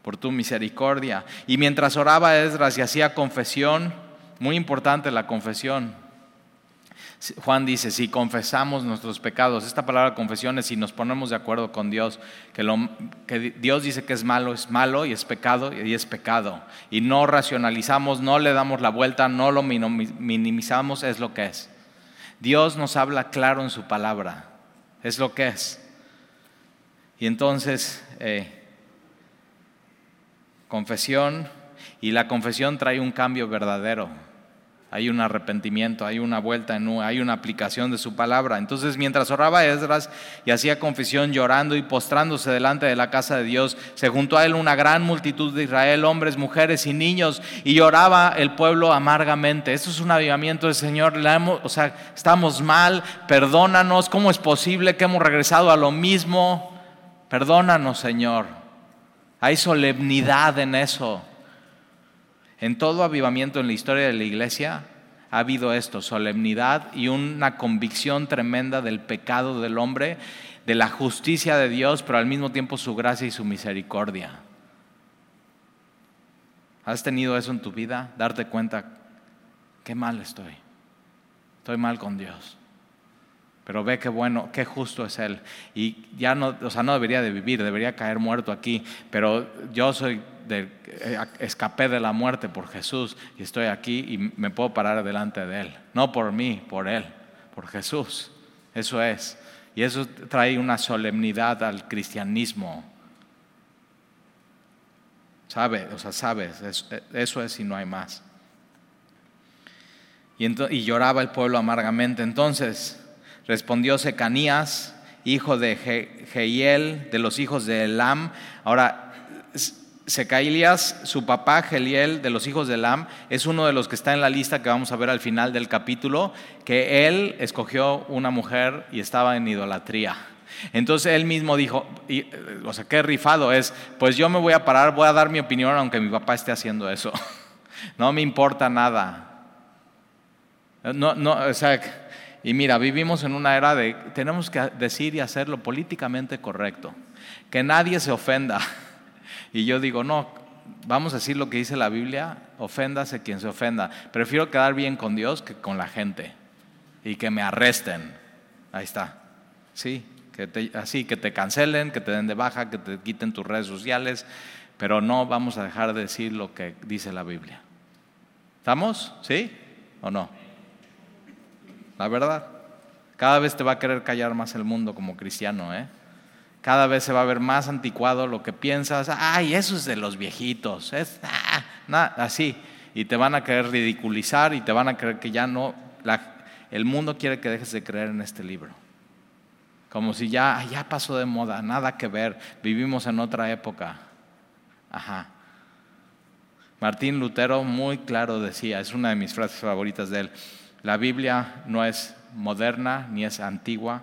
por tu misericordia. Y mientras oraba Esdras y hacía confesión, muy importante la confesión. Juan dice, si confesamos nuestros pecados, esta palabra confesión es si nos ponemos de acuerdo con Dios, que, lo, que Dios dice que es malo, es malo y es pecado y es pecado. Y no racionalizamos, no le damos la vuelta, no lo minimizamos, es lo que es. Dios nos habla claro en su palabra, es lo que es. Y entonces, eh, confesión, y la confesión trae un cambio verdadero hay un arrepentimiento, hay una vuelta, en, hay una aplicación de su palabra. Entonces, mientras oraba Esdras y hacía confesión llorando y postrándose delante de la casa de Dios, se juntó a él una gran multitud de Israel, hombres, mujeres y niños, y lloraba el pueblo amargamente. Esto es un avivamiento del Señor. o sea, estamos mal, perdónanos. ¿Cómo es posible que hemos regresado a lo mismo? Perdónanos, Señor. Hay solemnidad en eso. En todo avivamiento en la historia de la iglesia ha habido esto, solemnidad y una convicción tremenda del pecado del hombre, de la justicia de Dios, pero al mismo tiempo su gracia y su misericordia. ¿Has tenido eso en tu vida? Darte cuenta, qué mal estoy. Estoy mal con Dios. Pero ve qué bueno, qué justo es Él. Y ya no, o sea, no debería de vivir, debería caer muerto aquí. Pero yo soy eh, escapé de la muerte por Jesús y estoy aquí y me puedo parar delante de Él. No por mí, por Él, por Jesús. Eso es. Y eso trae una solemnidad al cristianismo. ¿Sabe? O sea, sabes, eso es y no hay más. Y, y lloraba el pueblo amargamente. Entonces respondió Secanías, hijo de Jehiel, de los hijos de Elam. Ahora, Secaías, su papá Geliel de los hijos de Lam, es uno de los que está en la lista que vamos a ver al final del capítulo, que él escogió una mujer y estaba en idolatría. Entonces él mismo dijo, y, o sea, qué rifado es, pues yo me voy a parar, voy a dar mi opinión aunque mi papá esté haciendo eso. No me importa nada. No, no, o sea, y mira, vivimos en una era de, tenemos que decir y hacer lo políticamente correcto, que nadie se ofenda. Y yo digo, no, vamos a decir lo que dice la Biblia, oféndase quien se ofenda. Prefiero quedar bien con Dios que con la gente y que me arresten. Ahí está. Sí, que así, que te cancelen, que te den de baja, que te quiten tus redes sociales, pero no vamos a dejar de decir lo que dice la Biblia. ¿Estamos? ¿Sí o no? La verdad. Cada vez te va a querer callar más el mundo como cristiano, ¿eh? Cada vez se va a ver más anticuado lo que piensas. Ay, eso es de los viejitos. Es ah, así. Y te van a querer ridiculizar y te van a creer que ya no. el mundo quiere que dejes de creer en este libro. Como si ya, ya pasó de moda, nada que ver, vivimos en otra época. Ajá. Martín Lutero muy claro decía, es una de mis frases favoritas de él, la Biblia no es moderna ni es antigua,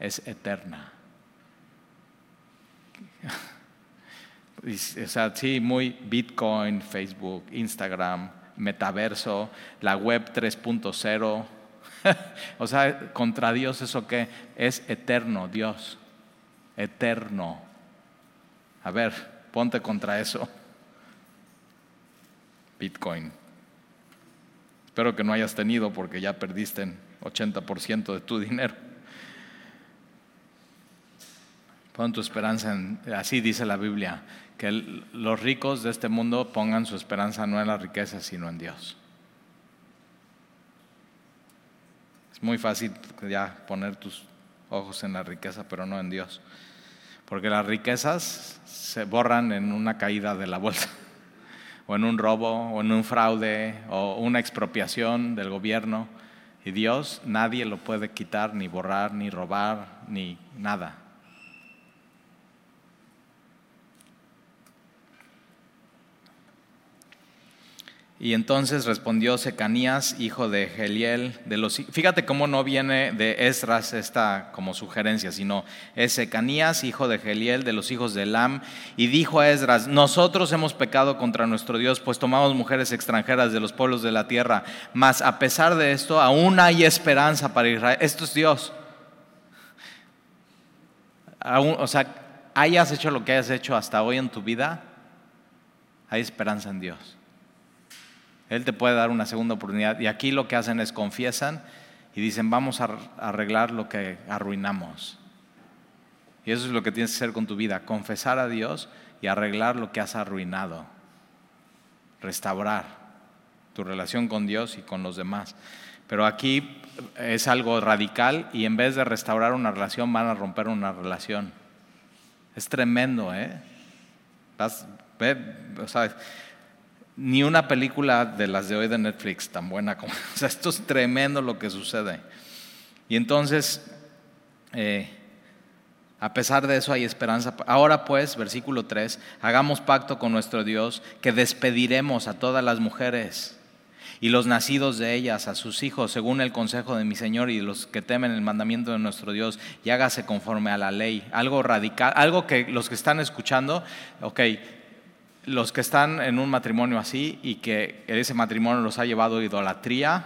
es eterna. O sea, sí, muy Bitcoin, Facebook, Instagram, metaverso, la web 3.0 o sea, contra Dios eso que es eterno, Dios, eterno. A ver, ponte contra eso. Bitcoin. Espero que no hayas tenido porque ya perdiste 80% de tu dinero. Pon tu esperanza en, así dice la Biblia, que los ricos de este mundo pongan su esperanza no en la riqueza, sino en Dios. muy fácil ya poner tus ojos en la riqueza, pero no en Dios. Porque las riquezas se borran en una caída de la bolsa, o en un robo, o en un fraude, o una expropiación del gobierno. Y Dios nadie lo puede quitar, ni borrar, ni robar, ni nada. Y entonces respondió Secanías, hijo de Geliel, de los Fíjate cómo no viene de Esdras esta como sugerencia, sino es Secanías, hijo de Geliel, de los hijos de Elam, y dijo a Esdras, nosotros hemos pecado contra nuestro Dios, pues tomamos mujeres extranjeras de los pueblos de la tierra, mas a pesar de esto, aún hay esperanza para Israel. Esto es Dios. o sea, hayas hecho lo que hayas hecho hasta hoy en tu vida, hay esperanza en Dios. Él te puede dar una segunda oportunidad. Y aquí lo que hacen es confiesan y dicen, vamos a arreglar lo que arruinamos. Y eso es lo que tienes que hacer con tu vida, confesar a Dios y arreglar lo que has arruinado. Restaurar tu relación con Dios y con los demás. Pero aquí es algo radical y en vez de restaurar una relación van a romper una relación. Es tremendo, ¿eh? Vas, ve, o sea, ni una película de las de hoy de Netflix tan buena como... O sea, esto es tremendo lo que sucede. Y entonces, eh, a pesar de eso hay esperanza. Ahora pues, versículo 3, hagamos pacto con nuestro Dios que despediremos a todas las mujeres y los nacidos de ellas, a sus hijos, según el consejo de mi Señor y los que temen el mandamiento de nuestro Dios, y hágase conforme a la ley. Algo radical, algo que los que están escuchando, ok, los que están en un matrimonio así y que ese matrimonio los ha llevado a idolatría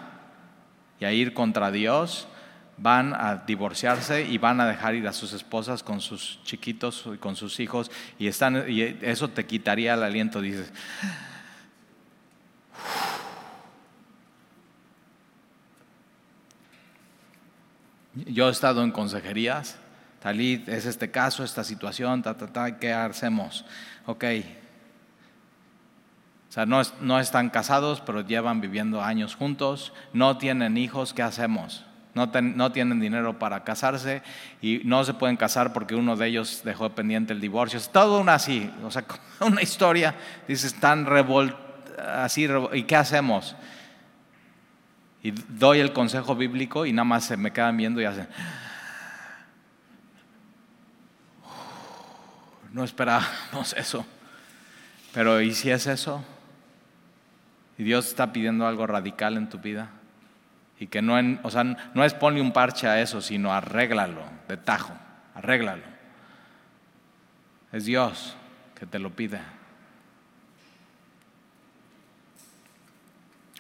y a ir contra Dios, van a divorciarse y van a dejar ir a sus esposas con sus chiquitos y con sus hijos y, están, y eso te quitaría el aliento, dices. Yo he estado en consejerías, Talid, es este caso, esta situación, ta, ta, ta, ¿qué hacemos? Ok, sea, no, están casados, pero llevan viviendo años juntos, no tienen hijos, ¿qué hacemos? No, no, tienen dinero para casarse y no se pueden casar porque uno de ellos dejó pendiente el divorcio. Es todo una así, o sea, una historia, dices, tan revol así, ¿y qué hacemos? Y doy el consejo bíblico y nada más se me quedan viendo y hacen, no esperábamos eso. Pero ¿y si es eso? Y Dios está pidiendo algo radical en tu vida. Y que no, en, o sea, no es ponle un parche a eso, sino arréglalo de tajo, arréglalo. Es Dios que te lo pide.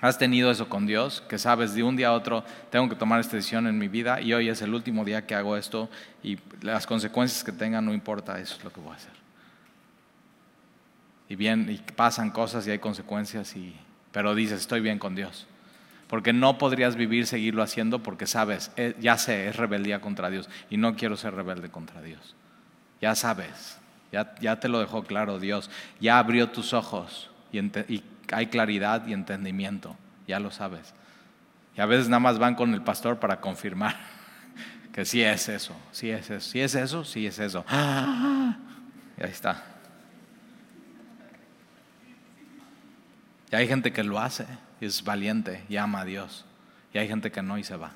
¿Has tenido eso con Dios? Que sabes de un día a otro, tengo que tomar esta decisión en mi vida y hoy es el último día que hago esto y las consecuencias que tenga no importa, eso es lo que voy a hacer. Y bien, y pasan cosas y hay consecuencias, y, pero dices, estoy bien con Dios. Porque no podrías vivir, seguirlo haciendo porque sabes, eh, ya sé, es rebeldía contra Dios y no quiero ser rebelde contra Dios. Ya sabes, ya, ya te lo dejó claro Dios, ya abrió tus ojos y, y hay claridad y entendimiento, ya lo sabes. Y a veces nada más van con el pastor para confirmar que sí es eso, sí es eso, sí es eso, sí es eso. Y ahí está. Y hay gente que lo hace, es valiente y ama a Dios. Y hay gente que no y se va.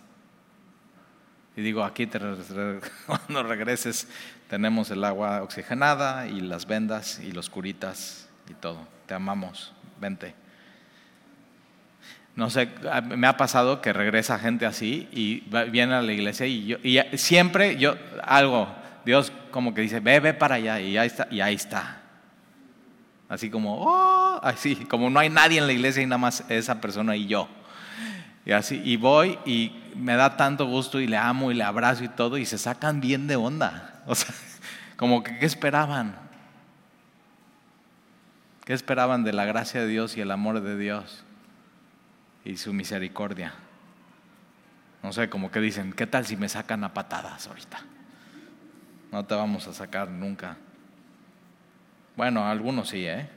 Y digo, aquí cuando regreses tenemos el agua oxigenada y las vendas y los curitas y todo. Te amamos vente. No sé, me ha pasado que regresa gente así y viene a la iglesia y, yo, y siempre yo, algo, Dios como que dice, ve, ve para allá y y ahí está. Así como, oh, así, como no hay nadie en la iglesia y nada más esa persona y yo. Y así, y voy y me da tanto gusto y le amo y le abrazo y todo y se sacan bien de onda. O sea, como que, ¿qué esperaban? ¿Qué esperaban de la gracia de Dios y el amor de Dios y su misericordia? No sé, como que dicen, ¿qué tal si me sacan a patadas ahorita? No te vamos a sacar nunca. Bueno, algunos sí, ¿eh?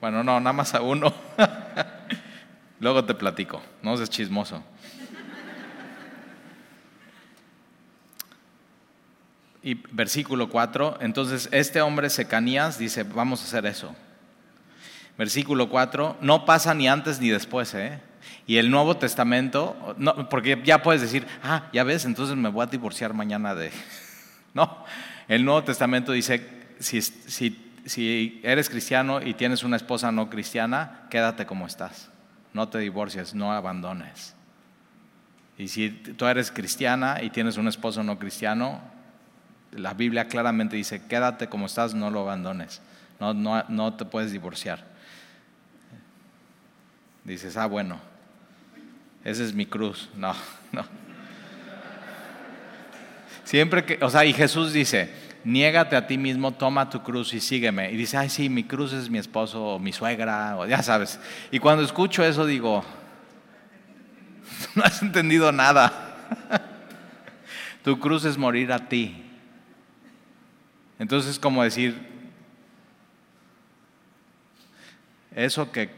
Bueno, no, nada más a uno. Luego te platico, no seas chismoso. Y versículo 4, entonces este hombre Secanías dice, vamos a hacer eso versículo 4, no pasa ni antes ni después, ¿eh? Y el Nuevo Testamento, no, porque ya puedes decir, ah, ya ves, entonces me voy a divorciar mañana de... No, el Nuevo Testamento dice, si, si, si eres cristiano y tienes una esposa no cristiana, quédate como estás, no te divorcies, no abandones. Y si tú eres cristiana y tienes un esposo no cristiano, la Biblia claramente dice, quédate como estás, no lo abandones, no, no, no te puedes divorciar. Dices, ah, bueno, esa es mi cruz. No, no. Siempre que, o sea, y Jesús dice, niégate a ti mismo, toma tu cruz y sígueme. Y dice, ay, sí, mi cruz es mi esposo o mi suegra, o ya sabes. Y cuando escucho eso digo, no has entendido nada. tu cruz es morir a ti. Entonces es como decir, eso que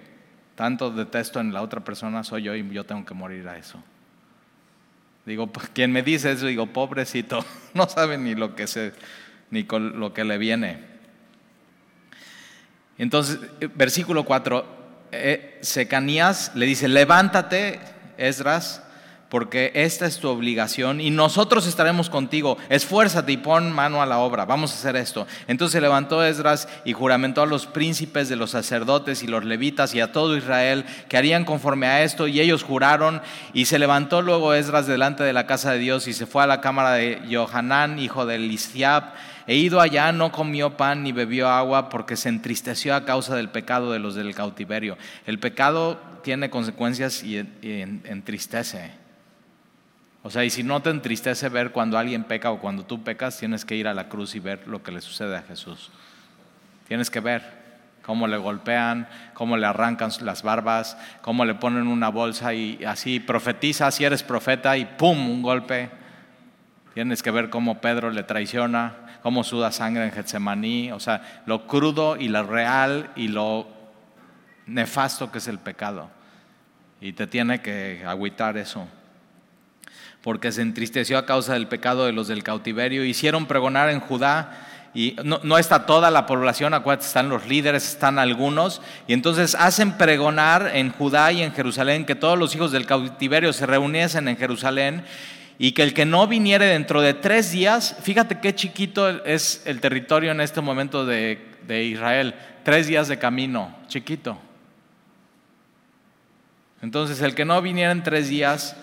tanto detesto en la otra persona soy yo y yo tengo que morir a eso. Digo, quien me dice eso, digo, pobrecito, no sabe ni lo que se, ni lo que le viene. Entonces, versículo 4, eh, Secanías le dice, levántate, Esdras, porque esta es tu obligación y nosotros estaremos contigo. Esfuérzate y pon mano a la obra. Vamos a hacer esto. Entonces se levantó Esdras y juramentó a los príncipes de los sacerdotes y los levitas y a todo Israel que harían conforme a esto y ellos juraron y se levantó luego Esdras delante de la casa de Dios y se fue a la cámara de Johanán, hijo de Lisiab. E ido allá no comió pan ni bebió agua porque se entristeció a causa del pecado de los del cautiverio. El pecado tiene consecuencias y entristece. O sea, y si no te entristece ver cuando alguien peca o cuando tú pecas, tienes que ir a la cruz y ver lo que le sucede a Jesús. Tienes que ver cómo le golpean, cómo le arrancan las barbas, cómo le ponen una bolsa y así profetiza si eres profeta y ¡pum! un golpe. Tienes que ver cómo Pedro le traiciona, cómo suda sangre en Getsemaní, o sea, lo crudo y lo real y lo nefasto que es el pecado. Y te tiene que agüitar eso porque se entristeció a causa del pecado de los del cautiverio. Hicieron pregonar en Judá y no, está toda la población, acuérdate, están los líderes, están algunos, y entonces hacen pregonar en Judá y en Jerusalén que todos los hijos del cautiverio se reuniesen en Jerusalén y que el que no viniere dentro de tres días, fíjate qué chiquito es el territorio en este momento de, Israel, tres días de camino, chiquito. Entonces el que no viniera en tres días,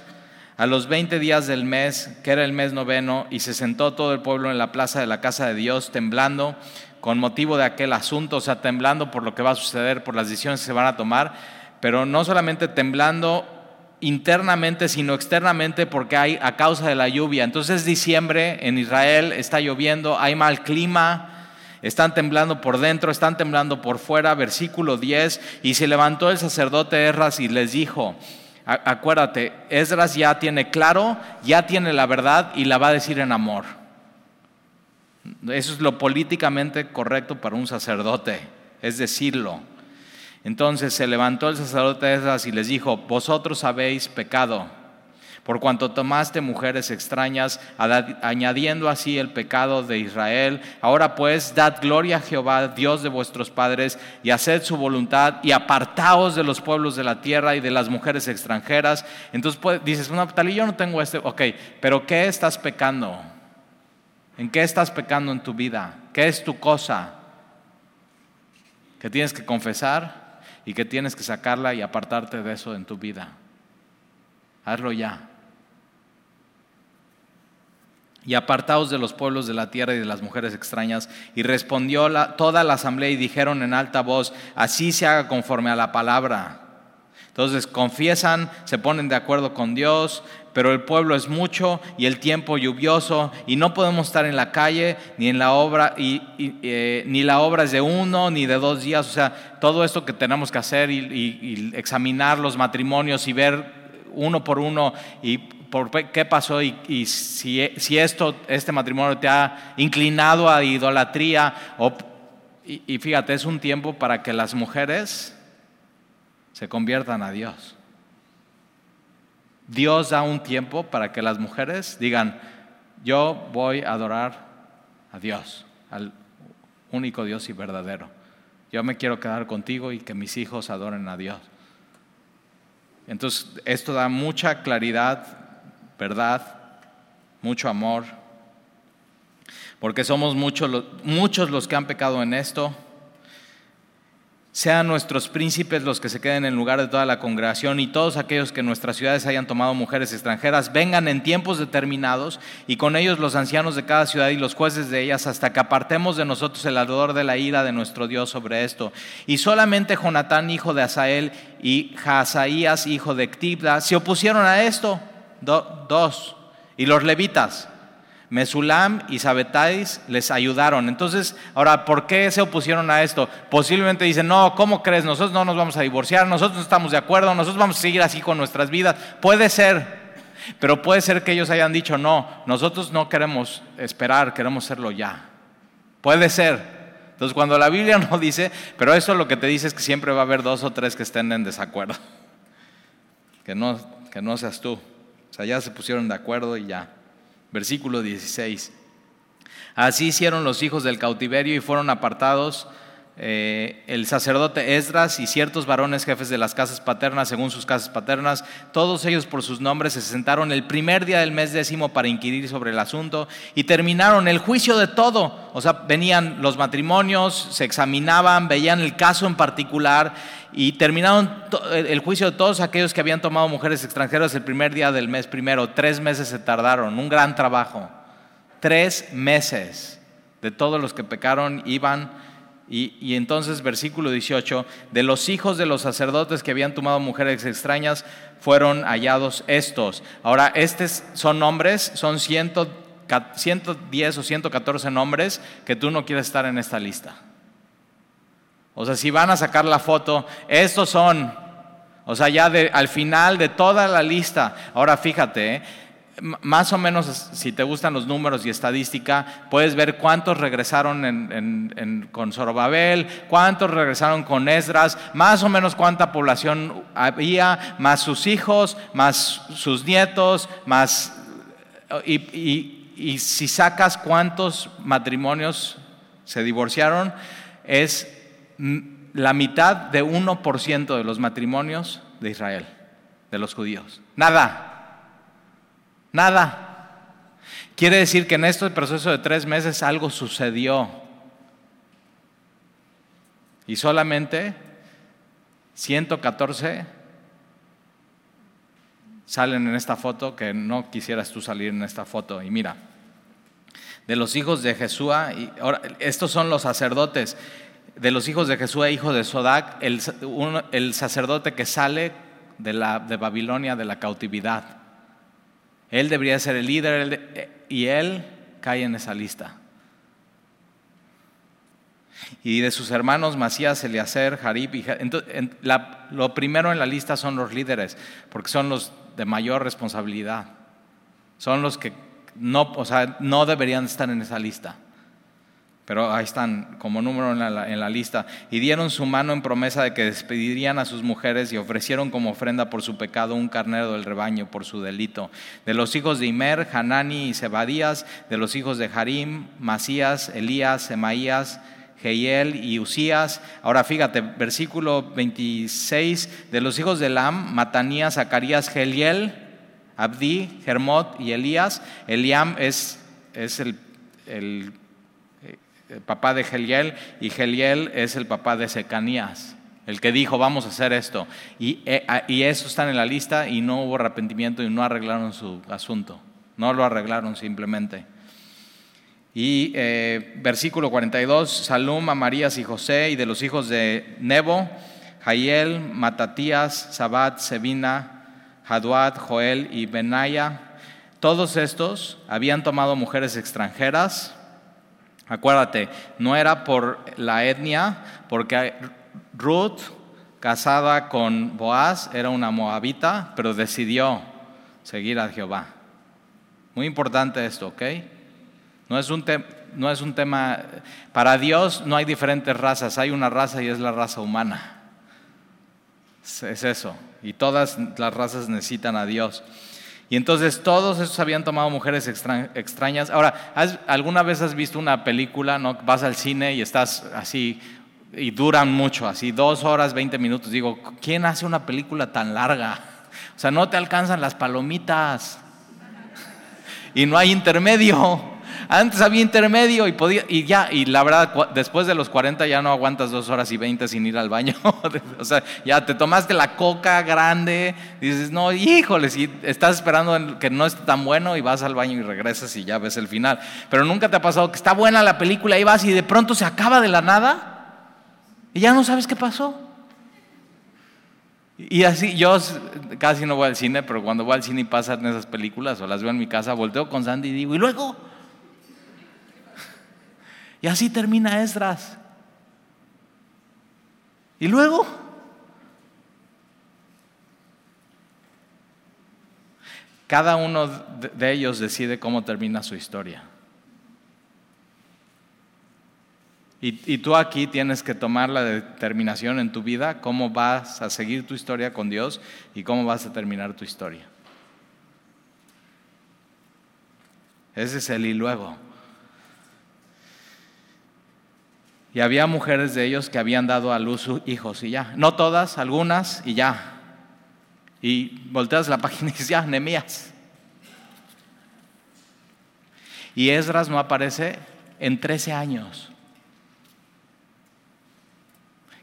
a los 20 días del mes, que era el mes noveno, y se sentó todo el pueblo en la plaza de la casa de Dios, temblando con motivo de aquel asunto, o sea, temblando por lo que va a suceder, por las decisiones que se van a tomar, pero no solamente temblando internamente, sino externamente, porque hay a causa de la lluvia. Entonces es diciembre en Israel, está lloviendo, hay mal clima, están temblando por dentro, están temblando por fuera. Versículo 10, y se levantó el sacerdote Erras y les dijo, Acuérdate, Esdras ya tiene claro, ya tiene la verdad y la va a decir en amor. Eso es lo políticamente correcto para un sacerdote, es decirlo. Entonces se levantó el sacerdote Esdras y les dijo, vosotros habéis pecado por cuanto tomaste mujeres extrañas, añadiendo así el pecado de Israel. Ahora pues, dad gloria a Jehová, Dios de vuestros padres, y haced su voluntad, y apartaos de los pueblos de la tierra y de las mujeres extranjeras. Entonces pues, dices, no, tal y yo no tengo este, ok, pero ¿qué estás pecando? ¿En qué estás pecando en tu vida? ¿Qué es tu cosa? Que tienes que confesar y que tienes que sacarla y apartarte de eso en tu vida. Hazlo ya y apartaos de los pueblos de la tierra y de las mujeres extrañas. Y respondió toda la asamblea y dijeron en alta voz, así se haga conforme a la palabra. Entonces confiesan, se ponen de acuerdo con Dios, pero el pueblo es mucho y el tiempo lluvioso y no podemos estar en la calle ni en la obra y, eh, ni la obra es de uno ni de dos días. O sea, todo esto que tenemos que hacer y examinar los matrimonios y ver uno por uno y por qué pasó y, si, esto, este matrimonio te ha inclinado a idolatría. y, y fíjate, es un tiempo para que las mujeres se conviertan a Dios. Dios da un tiempo para que las mujeres digan, yo voy a adorar a Dios, al único Dios y verdadero. Yo me quiero quedar contigo y que mis hijos adoren a Dios. Entonces, esto da mucha claridad, verdad, mucho amor, porque somos muchos, muchos los que han pecado en esto sean nuestros príncipes los que se queden en lugar de toda la congregación y todos aquellos que en nuestras ciudades hayan tomado mujeres extranjeras, vengan en tiempos determinados y con ellos los ancianos de cada ciudad y los jueces de ellas hasta que apartemos de nosotros el ardor de la ira de nuestro Dios sobre esto. Y solamente Jonatán, hijo de Asael, y Hazaías, hijo de Ectibda, se opusieron a esto. dos. Y los levitas Mesulam y Sabetais les ayudaron. Entonces, ahora, ¿por qué se opusieron a esto? Posiblemente dicen, no, ¿cómo crees? Nosotros no nos vamos a divorciar, nosotros no estamos de acuerdo, nosotros vamos a seguir así con nuestras vidas. Puede ser, pero puede ser que ellos hayan dicho, no, nosotros no queremos esperar, queremos hacerlo ya. Puede ser. Entonces, cuando la Biblia no dice, pero eso lo que te dice es que siempre va a haber dos o tres que estén en desacuerdo. Que no, que no seas tú. O sea, ya se pusieron de acuerdo y ya. Versículo 16. Así hicieron los hijos del cautiverio y fueron apartados eh, el sacerdote Esdras y ciertos varones jefes de las casas paternas según sus casas paternas, todos ellos por sus nombres se sentaron el primer día del mes décimo para inquirir sobre el asunto y terminaron el juicio de todo. O sea, venían los matrimonios, se examinaban, veían el caso en particular y terminaron el juicio de todos aquellos que habían tomado mujeres extranjeras el primer día del mes primero. Tres meses se tardaron, un gran trabajo. Tres meses de todos los que pecaron iban y, entonces, versículo 18, de los hijos de los sacerdotes que habían tomado mujeres extrañas, fueron hallados estos. Ahora, estos son nombres, son 110 o 114 nombres que tú no quieres estar en esta lista. O sea, si van a sacar la foto, estos son, o sea, ya al final de toda la lista. Ahora, fíjate, ¿eh? Más o menos, si te gustan los números y estadística, puedes ver cuántos regresaron con Zorobabel, cuántos regresaron con Esdras, más o menos cuánta población había, más sus hijos, más sus nietos, más... Y, si sacas cuántos matrimonios se divorciaron, es la mitad de 1% de los matrimonios de Israel, de los judíos. Nada. Nada. Quiere decir que en este proceso de tres meses algo sucedió. Y solamente 114 salen en esta foto que no quisieras tú salir en esta foto. Y mira, de los hijos de Jesúa, y estos son los sacerdotes, de los hijos de Jesúa, hijo de Sodac, el, el sacerdote que sale de, la, de Babilonia de la cautividad. Él debería ser el líder y él cae en esa lista. Y de sus hermanos Macías, Eliaser, Jarib y entonces, lo primero en la lista son los líderes, porque son los de mayor responsabilidad. Son los que no, o sea, no deberían estar en esa lista. Pero ahí están como número en la, en la, lista. Y dieron su mano en promesa de que despedirían a sus mujeres y ofrecieron como ofrenda por su pecado un carnero del rebaño por su delito. De los hijos de Imer, Hanani y Zebadías, de los hijos de Harim, Masías, Elías, Semaías, Jehiel y Usías. Ahora fíjate, versículo 26, de los hijos de Lam, Matanías, Zacarías, Geliel, Abdi, Germot y Elías. Eliam es, es el, el, papá de Geliel y Geliel es el papá de Secanías. El que dijo, vamos a hacer esto. Y, eh, y eso están en la lista y no hubo arrepentimiento y no arreglaron su asunto. No lo arreglaron simplemente. Y eh, versículo 42, Salum, Amarías y José, y de los hijos de Nebo, Jaiel, Matatías, Sabat, Sebina, Haduat, Joel y Benaya. Todos estos habían tomado mujeres extranjeras. Acuérdate, no era por la etnia, porque Ruth, casada con Boaz, era una moabita, pero decidió seguir a Jehová. Muy importante esto, ¿ok? No es, un no es un tema, para Dios no hay diferentes razas, hay una raza y es la raza humana. Es eso. Y todas las razas necesitan a Dios. Y entonces todos esos habían tomado mujeres extrañas. Ahora, ¿alguna vez has visto una película, no? Vas al cine y estás así, y duran mucho, así dos horas, veinte minutos. Digo, ¿quién hace una película tan larga? O sea, no te alcanzan las palomitas. Y no hay intermedio. Antes había intermedio y podía, y ya, y la verdad, después de los 40 ya no aguantas dos horas y 20 sin ir al baño. o sea, ya te tomaste la coca grande, dices, no, híjole, si estás esperando que no esté tan bueno y vas al baño y regresas y ya ves el final. Pero nunca te ha pasado que está buena la película y vas y de pronto se acaba de la nada y ya no sabes qué pasó. Y así, yo casi no voy al cine, pero cuando voy al cine y pasan esas películas o las veo en mi casa, volteo con Sandy y digo, ¿y luego? Y así termina Esdras. Y luego, cada uno de ellos decide cómo termina su historia. Y, tú aquí tienes que tomar la determinación en tu vida, cómo vas a seguir tu historia con Dios y cómo vas a terminar tu historia. Ese es el y luego. Y había mujeres de ellos que habían dado a luz hijos y ya. No todas, algunas y ya. Y volteas la página y dices, ya, Nemías. Y Esdras no aparece en 13 años.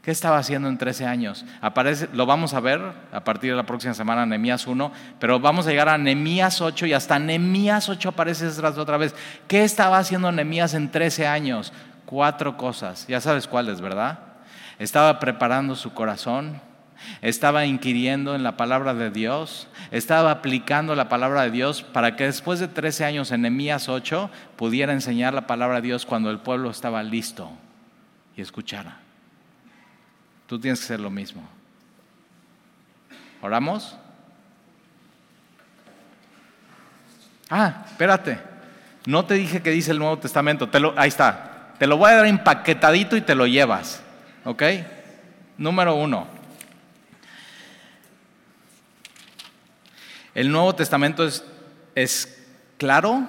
¿Qué estaba haciendo en 13 años? Aparece, lo vamos a ver a partir de la próxima semana, Nemías 1, pero vamos a llegar a Nemías 8 y hasta Nemías 8 aparece Esdras otra vez. ¿Qué estaba haciendo Nemías en 13 años? Cuatro cosas. Ya sabes cuáles, ¿verdad? Estaba preparando su corazón, estaba inquiriendo en la palabra de Dios, estaba aplicando la palabra de Dios para que después de 13 años en Nemías 8 pudiera enseñar la palabra de Dios cuando el pueblo estaba listo y escuchara. Tú tienes que hacer lo mismo. ¿Oramos? Ah, espérate. No te dije que dice el Nuevo Testamento. Te lo, ahí está. Te lo voy a dar empaquetadito y te lo llevas. ¿Ok? Número uno. El Nuevo Testamento es, claro,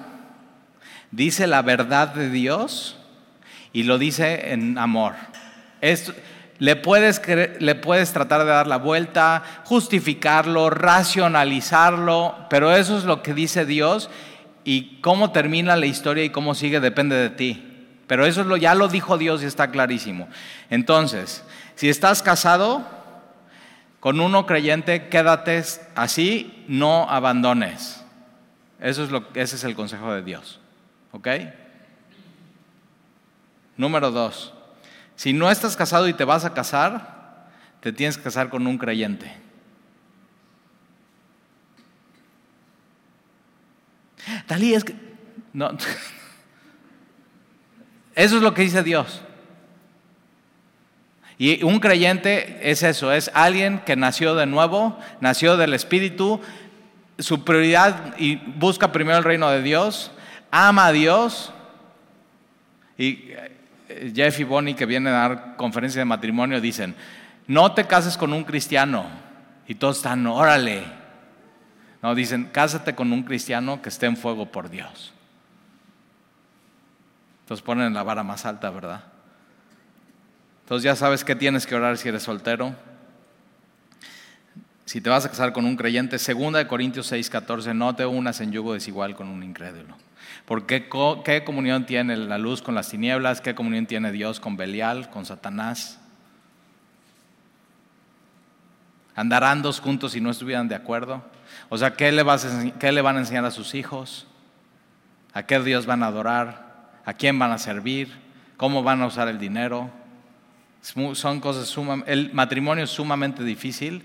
dice la verdad de Dios y lo dice en amor. le, puedes, le puedes tratar de dar la vuelta, justificarlo, racionalizarlo, pero eso es lo que dice Dios y cómo termina la historia y cómo sigue depende de ti. Pero eso es lo, ya lo dijo Dios y está clarísimo. Entonces, si estás casado con uno creyente, quédate así, no abandones. Eso es lo, ese es el consejo de Dios. ¿Ok? Número dos, si no estás casado y te vas a casar, te tienes que casar con un creyente. Talí, es que... No. Eso es lo que dice Dios. Y un creyente es eso, es alguien que nació de nuevo, nació del Espíritu, su prioridad y busca primero el reino de Dios, ama a Dios. Y eh, Jeff y Bonnie que vienen a dar conferencia de matrimonio dicen, no te cases con un cristiano. Y todos están, órale. No, dicen, cásate con un cristiano que esté en fuego por Dios. Entonces ponen la vara más alta, ¿verdad? Entonces ya sabes qué tienes que orar si eres soltero. Si te vas a casar con un creyente, segunda de Corintios 6, 14, no te unas en yugo desigual con un incrédulo. Porque qué comunión tiene la luz con las tinieblas, qué comunión tiene Dios con Belial, con Satanás. Andarán dos juntos si no estuvieran de acuerdo. O sea, ¿qué le, ¿qué le van a enseñar a sus hijos? ¿A qué Dios van a adorar? ¿A quién van a servir? ¿Cómo van a usar el dinero? Son cosas sumamente... El matrimonio es sumamente difícil.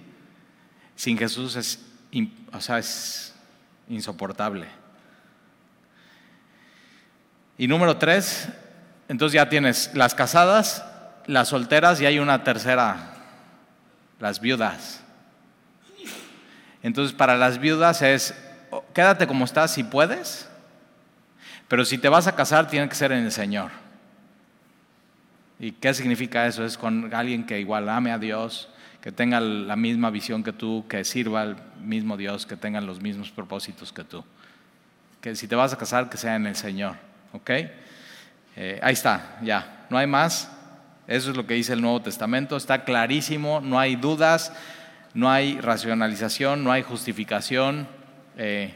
Sin Jesús es, o sea, es insoportable. Y número tres, entonces ya tienes las casadas, las solteras y hay una tercera, las viudas. Entonces para las viudas es, quédate como estás si puedes, pero si te vas a casar tiene que ser en el Señor. ¿Y qué significa eso? Es con alguien que igual ame a Dios, que tenga la misma visión que tú, que sirva al mismo Dios, que tengan los mismos propósitos que tú. Que si te vas a casar, que sea en el Señor. ¿Ok? Eh, ahí está, ya, no hay más. Eso es lo que dice el Nuevo Testamento, está clarísimo, no hay dudas no hay racionalización, no hay justificación. Eh,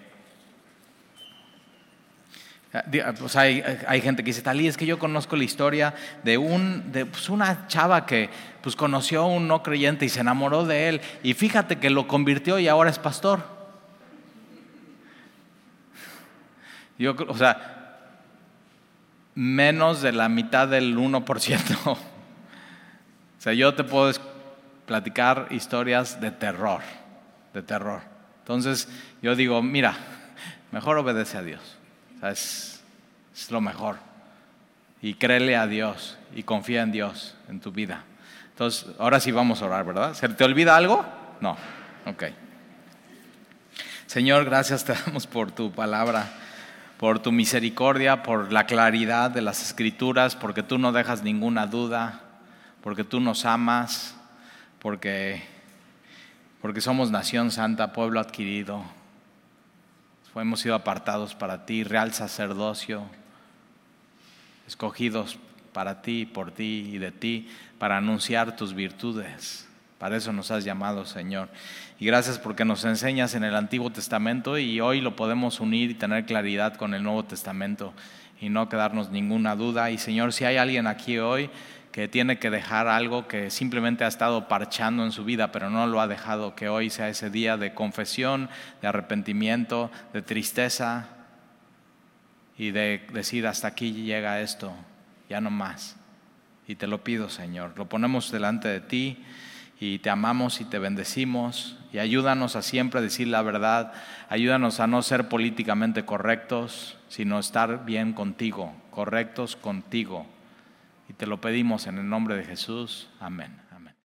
pues hay, gente que dice, Talí, es que yo conozco la historia de, un, de pues una chava que pues conoció a un no creyente y se enamoró de él y fíjate que lo convirtió y ahora es pastor. Yo, o sea, menos de la mitad del 1%. o sea, yo te puedo platicar historias de terror, de terror. Entonces yo digo, mira, mejor obedece a Dios, es, es lo mejor. Y créele a Dios y confía en Dios en tu vida. Entonces, ahora sí vamos a orar, ¿verdad? ¿Se te olvida algo? No. Ok. Señor, gracias te damos por tu palabra, por tu misericordia, por la claridad de las escrituras, porque tú no dejas ninguna duda, porque tú nos amas, porque, porque somos nación santa, pueblo adquirido. Hemos sido apartados para ti, real sacerdocio, escogidos para ti, por ti y de ti, para anunciar tus virtudes. Para eso nos has llamado, Señor. Y gracias porque nos enseñas en el Antiguo Testamento y hoy lo podemos unir y tener claridad con el Nuevo Testamento y no quedarnos ninguna duda. Y Señor, si hay alguien aquí hoy que tiene que dejar algo que simplemente ha estado parchando en su vida, pero no lo ha dejado, que hoy sea ese día de confesión, de arrepentimiento, de tristeza y de decir hasta aquí llega esto, ya no más. Y te lo pido, Señor, lo ponemos delante de ti y te amamos y te bendecimos y ayúdanos a siempre decir la verdad, ayúdanos a no ser políticamente correctos, sino estar bien contigo, correctos contigo y te lo pedimos en el nombre de Jesús. Amén.